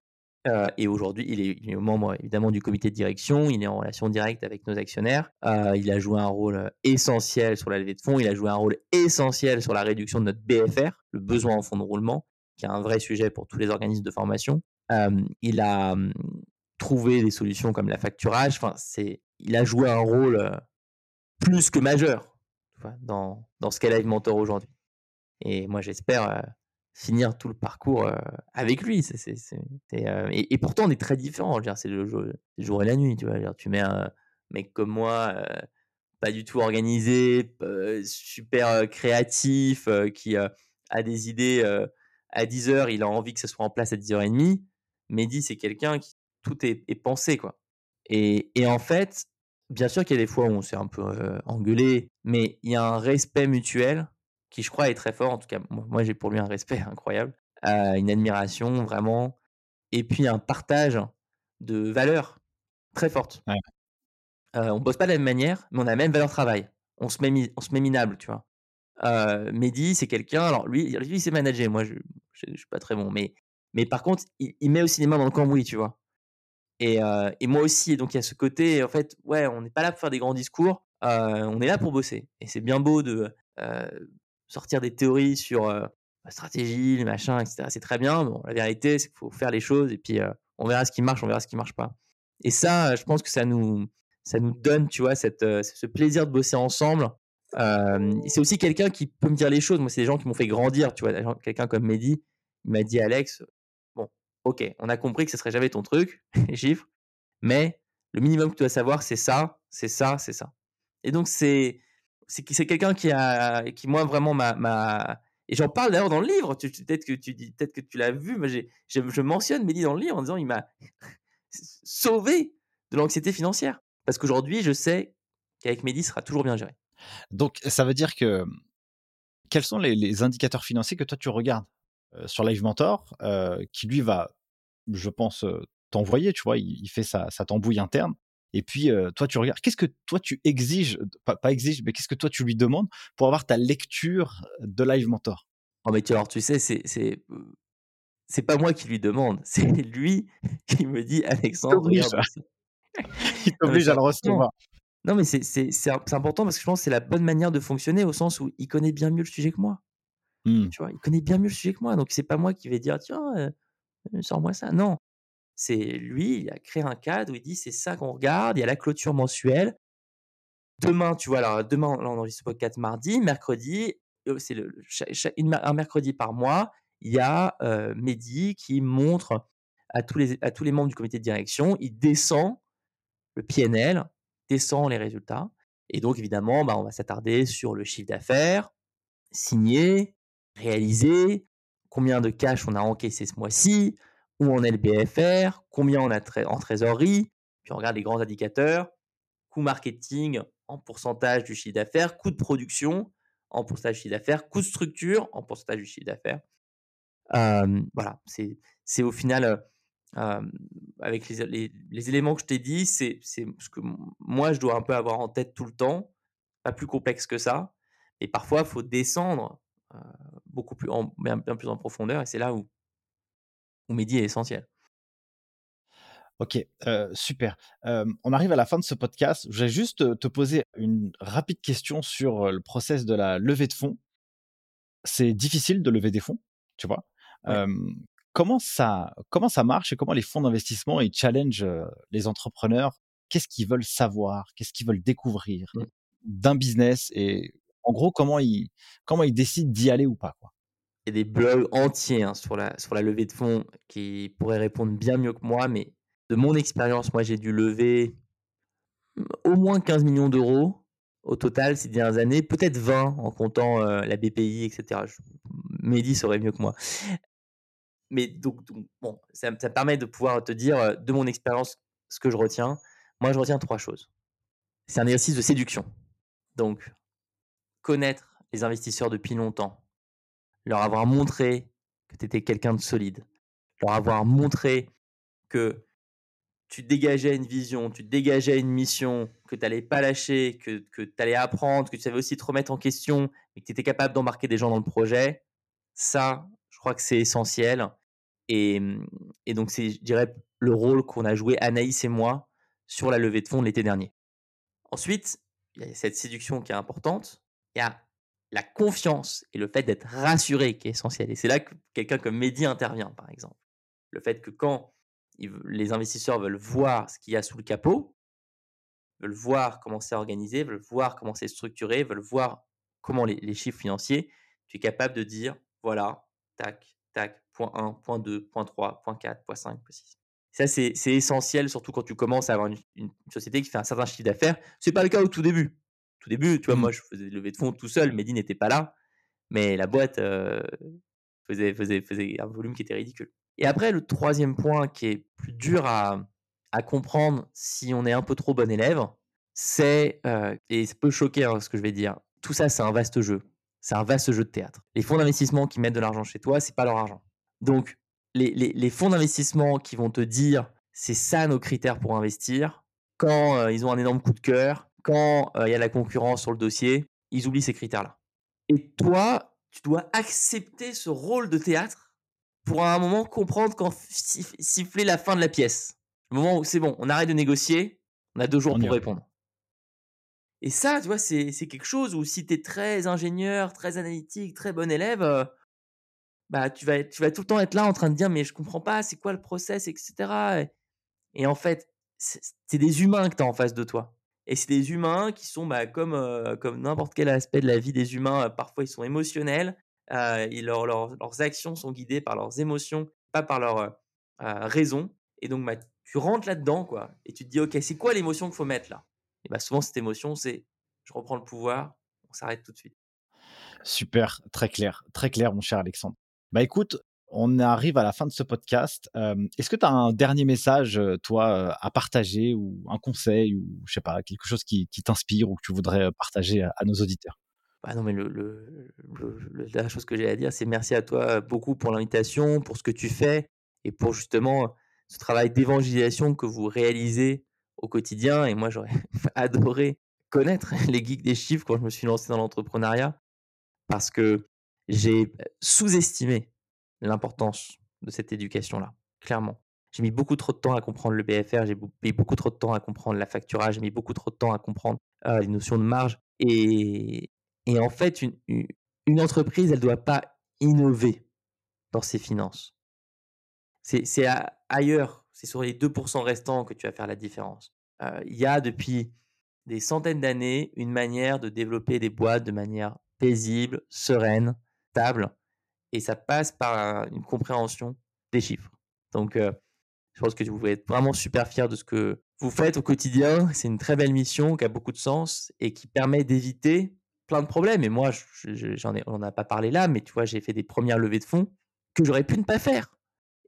Euh, et aujourd'hui, il est, membre évidemment du comité de direction, il est en relation directe avec nos actionnaires. Euh, il a joué un rôle euh, essentiel sur la levée de fonds, il a joué un rôle essentiel sur la réduction de notre BFR, le besoin en fonds de roulement, qui est un vrai sujet pour tous les organismes de formation. il a trouvé des solutions comme la facturage. Enfin, c'est, il a joué un rôle plus que majeur dans, dans ce qu'est Live Mentor aujourd'hui. Et moi, j'espère finir tout le parcours avec lui. et, pourtant, on est très différents. C'est le, jour et la nuit. Tu, vois. tu mets un mec comme moi, pas du tout organisé, super créatif, qui a des idées à 10 heures, il a envie que ça soit en place à 10h30. Mehdi, c'est quelqu'un qui tout est, pensé. quoi. Et, et, en fait, bien sûr qu'il y a des fois où on s'est un peu engueulé, mais il y a un respect mutuel qui je crois est très fort. En tout cas, moi j'ai pour lui un respect incroyable, une admiration vraiment, et puis un partage de valeurs très fortes. Ouais. Euh, on bosse pas de la même manière, mais on a la même valeur travail. On se met, on se met minable, tu vois. Mehdi, c'est quelqu'un. Alors lui, lui, il s'est managé. Moi, je, je, suis pas très bon, mais, mais par contre, il, met aussi les mains dans le cambouis, tu vois. Et, et, moi aussi. Et donc, il y a ce côté, en fait, ouais, on n'est pas là pour faire des grands discours. on est là pour bosser. Et c'est bien beau de sortir des théories sur la stratégie, les machins, etc. C'est très bien. La vérité, c'est qu'il faut faire les choses et puis on verra ce qui marche, on verra ce qui marche pas. Et ça, je pense que ça nous, ça nous donne, tu vois, ce plaisir de bosser ensemble. c'est aussi quelqu'un qui peut me dire les choses. Moi, c'est des gens qui m'ont fait grandir, tu vois. Quelqu'un comme Mehdi, il m'a dit, Alex, ok, on a compris que ce serait jamais ton truc, les chiffres, mais le minimum que tu dois savoir, c'est ça, c'est ça, c'est ça. Et donc, c'est, c'est quelqu'un qui a, qui moi vraiment m'a, et j'en parle d'ailleurs dans le livre. Peut-être que tu dis, peut-être que tu l'as vu, mais j'ai, je, mentionne Mehdi dans le livre en disant il m'a sauvé de l'anxiété financière. Parce qu'aujourd'hui, je sais qu'avec Mehdi, sera toujours bien géré. Donc, ça veut dire que quels sont les, indicateurs financiers que toi tu regardes? Sur Live Mentor, euh, qui lui va, je pense, euh, t'envoyer, tu vois, il, fait sa, sa, tambouille interne. Et puis, toi, tu regardes, qu'est-ce que toi tu exiges, pas, pas exiges, mais qu'est-ce que toi tu lui demandes pour avoir ta lecture de Live Mentor? Oh, mais tu, alors, tu sais, c'est, c'est, c'est pas moi qui lui demande, c'est lui qui me dit Alexandre, il t'oblige à le recevoir. Non, mais c'est important parce que je pense que c'est la bonne manière de fonctionner au sens où il connaît bien mieux le sujet que moi. Mmh. Il connaît bien mieux le sujet que moi. Donc, c'est pas moi qui vais dire, tiens, euh, euh, sors-moi ça. Non. C'est lui, il a créé un cadre où il dit, c'est ça qu'on regarde. Il y a la clôture mensuelle. Demain, tu vois, alors demain, là, on enregistre ce podcast mardi, mercredi, euh, c'est le, un mercredi par mois, il y a Mehdi qui montre à tous, les, à tous les membres du comité de direction, il descend le PNL descend les résultats. Et donc, évidemment, bah, on va s'attarder sur le chiffre d'affaires, signé, réalisé, combien de cash on a encaissé ce mois-ci, où on est le BFR, combien on a en trésorerie, puis on regarde les grands indicateurs, coût marketing en pourcentage du chiffre d'affaires, coût de production en pourcentage du chiffre d'affaires, coût de structure en pourcentage du chiffre d'affaires. voilà, c'est au final avec les, les, éléments que je t'ai dit, c'est ce que moi je dois un peu avoir en tête tout le temps, pas plus complexe que ça. Et parfois, il faut descendre beaucoup plus en, bien, plus en profondeur, et c'est là où, où Mehdi est essentiel. Ok, super. on arrive à la fin de ce podcast. Je vais juste te poser une rapide question sur le process de la levée de fonds. C'est difficile de lever des fonds, tu vois comment ça, comment ça marche et comment les fonds d'investissement ils challengent les entrepreneurs? Qu'est-ce qu'ils veulent savoir? Qu'est-ce qu'ils veulent découvrir mmh. d'un business Et en gros, comment ils, comment ils décident d'y aller ou pas quoi. Il y a des blogs entiers hein, sur, la, sur la levée de fonds qui pourraient répondre bien mieux que moi, mais de mon expérience, moi j'ai dû lever au moins 15 millions d'euros au total ces dernières années, peut-être 20 en comptant la BPI, etc. Mehdi saurait mieux que moi mais donc, bon, ça, ça, permet de pouvoir te dire de mon expérience ce que je retiens. Moi, je retiens trois choses. C'est un exercice de séduction. Donc, connaître les investisseurs depuis longtemps, leur avoir montré que tu étais quelqu'un de solide, leur avoir montré que tu dégageais une vision, tu dégageais une mission, que tu n'allais pas lâcher, que, que tu allais apprendre, que tu savais aussi te remettre en question et que tu étais capable d'embarquer des gens dans le projet, ça, crois que c'est essentiel. Et, et donc, c'est, je dirais, le rôle qu'on a joué, Anaïs et moi, sur la levée de fonds l'été dernier. Ensuite, il y a cette séduction qui est importante. Il y a la confiance et le fait d'être rassuré qui est essentiel. Et c'est là que quelqu'un comme Mehdi intervient, par exemple. Le fait que quand les investisseurs veulent voir ce qu'il y a sous le capot, veulent voir comment c'est organisé, veulent voir comment c'est structuré, veulent voir comment les, chiffres financiers, tu es capable de dire, voilà, tac, tac, point 1, point 2, point 3, point 4, point 5, point 6. Ça, c'est essentiel, surtout quand tu commences à avoir une, société qui fait un certain chiffre d'affaires. Ce n'est pas le cas au tout début. Tout début, tu vois, moi, mmh. je faisais levées de fonds tout seul, Mehdi n'était pas là, mais la boîte euh, faisait, faisait, faisait un volume qui était ridicule. Et après, le troisième point qui est plus dur à, à comprendre si on est un peu trop bon élève, c'est, euh, et ça peut choquer hein, ce que je vais dire, tout ça, c'est un vaste jeu c'est un vaste jeu de théâtre. Les fonds d'investissement qui mettent de l'argent chez toi, c'est pas leur argent. Donc, les, fonds d'investissement qui vont te dire c'est ça nos critères pour investir, quand euh, ils ont un énorme coup de cœur, quand euh, il y a la concurrence sur le dossier, ils oublient ces critères-là. Et toi, tu dois accepter ce rôle de théâtre pour à un moment comprendre quand siffler la fin de la pièce. Le moment où c'est bon, on arrête de négocier, on a deux jours pour répondre. Et ça, tu vois, c'est quelque chose où si tu es très ingénieur, très analytique, très bon élève, euh, bah, tu, vas, tu vas tout le temps être là en train de dire, mais je comprends pas, c'est quoi le process, etc. Et, en fait, c'est des humains que tu as en face de toi. Et c'est des humains qui sont bah, comme, euh, comme n'importe quel aspect de la vie des humains. Euh, parfois, ils sont émotionnels. et leurs actions sont guidées par leurs émotions, pas par leur raison. Et donc, bah, tu rentres là-dedans, quoi. Et tu te dis, OK, c'est quoi l'émotion qu'il faut mettre là? et bah souvent, cette émotion, c'est je reprends le pouvoir, s'arrête tout de suite. Super, très clair, très clair, mon cher Alexandre. Bah écoute, on arrive à la fin de ce podcast. Est-ce que tu as un dernier message, toi, à partager ou un conseil ou je sais pas, quelque chose qui, t'inspire ou que tu voudrais partager à, nos auditeurs? Bah non, mais le, la chose que j'ai à dire, c'est merci à toi beaucoup pour l'invitation, pour ce que tu fais et pour justement ce travail d'évangélisation que vous réalisez au quotidien. Et moi, j'aurais adoré connaître les geeks des chiffres quand je me suis lancé dans l'entrepreneuriat parce que j'ai sous-estimé l'importance de cette éducation-là, clairement. J'ai mis beaucoup trop de temps à comprendre le BFR, j'ai mis beaucoup trop de temps à comprendre la facturage, j'ai mis beaucoup trop de temps à comprendre les notions de marge. Et, et en fait, une, une entreprise, elle ne doit pas innover dans ses finances. C'est ailleurs, c'est sur les 2% restants que tu vas faire la différence. Il y a depuis des centaines d'années une manière de développer des boîtes de manière paisible, sereine, stable, et ça passe par une compréhension des chiffres. Donc, euh, je pense que vous pouvez être vraiment super fier de ce que vous faites au quotidien. C'est une très belle mission qui a beaucoup de sens et qui permet d'éviter plein de problèmes. Et moi, j'en ai, on n'a pas parlé là, mais tu vois, j'ai fait des premières levées de fonds que j'aurais pu ne pas faire.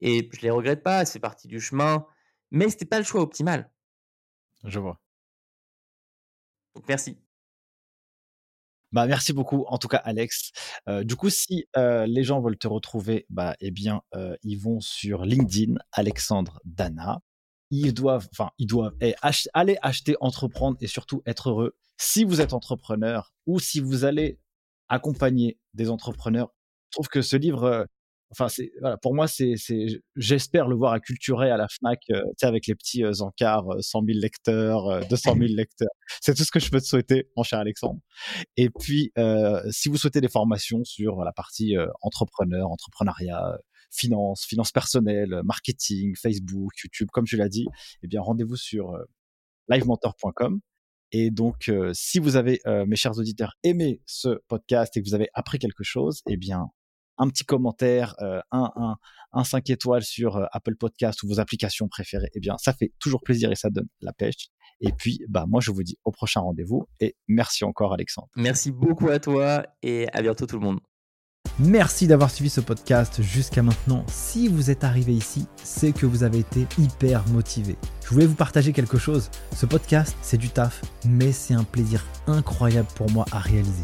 Et je les regrette pas, c'est partie du chemin, mais c'était pas le choix optimal. Je vois. Donc merci. Bah, merci beaucoup, en tout cas, Alex. Du coup, si les gens veulent te retrouver, bah, eh bien, ils vont sur LinkedIn, Alexandre Dana. Ils doivent, enfin, ils doivent aller acheter, entreprendre et surtout être heureux. Si vous êtes entrepreneur ou si vous allez accompagner des entrepreneurs, je trouve que ce livre Enfin, c'est voilà, pour moi, c'est, j'espère le voir acculturé à la Fnac, euh, avec les petits euh, encarts, 100 000 lecteurs, 200 000 lecteurs. C'est tout ce que je peux te souhaiter, mon cher Alexandre. Et puis, si vous souhaitez des formations sur la partie entrepreneur, entrepreneuriat, finance, finance personnelle, marketing, Facebook, YouTube, comme tu l'as dit, eh bien, rendez-vous sur livementor.com. Et donc, si vous avez, mes chers auditeurs, aimé ce podcast et que vous avez appris quelque chose, eh bien, un petit commentaire, euh, un, un, un 5 étoiles sur euh, Apple Podcast ou vos applications préférées, eh bien, ça fait toujours plaisir et ça donne la pêche. Et puis, bah, moi, je vous dis au prochain rendez-vous et merci encore, Alexandre. Merci beaucoup à toi et à bientôt tout le monde. Merci d'avoir suivi ce podcast jusqu'à maintenant. Si vous êtes arrivé ici, c'est que vous avez été hyper motivé. Je voulais vous partager quelque chose. Ce podcast, c'est du taf, mais c'est un plaisir incroyable pour moi à réaliser.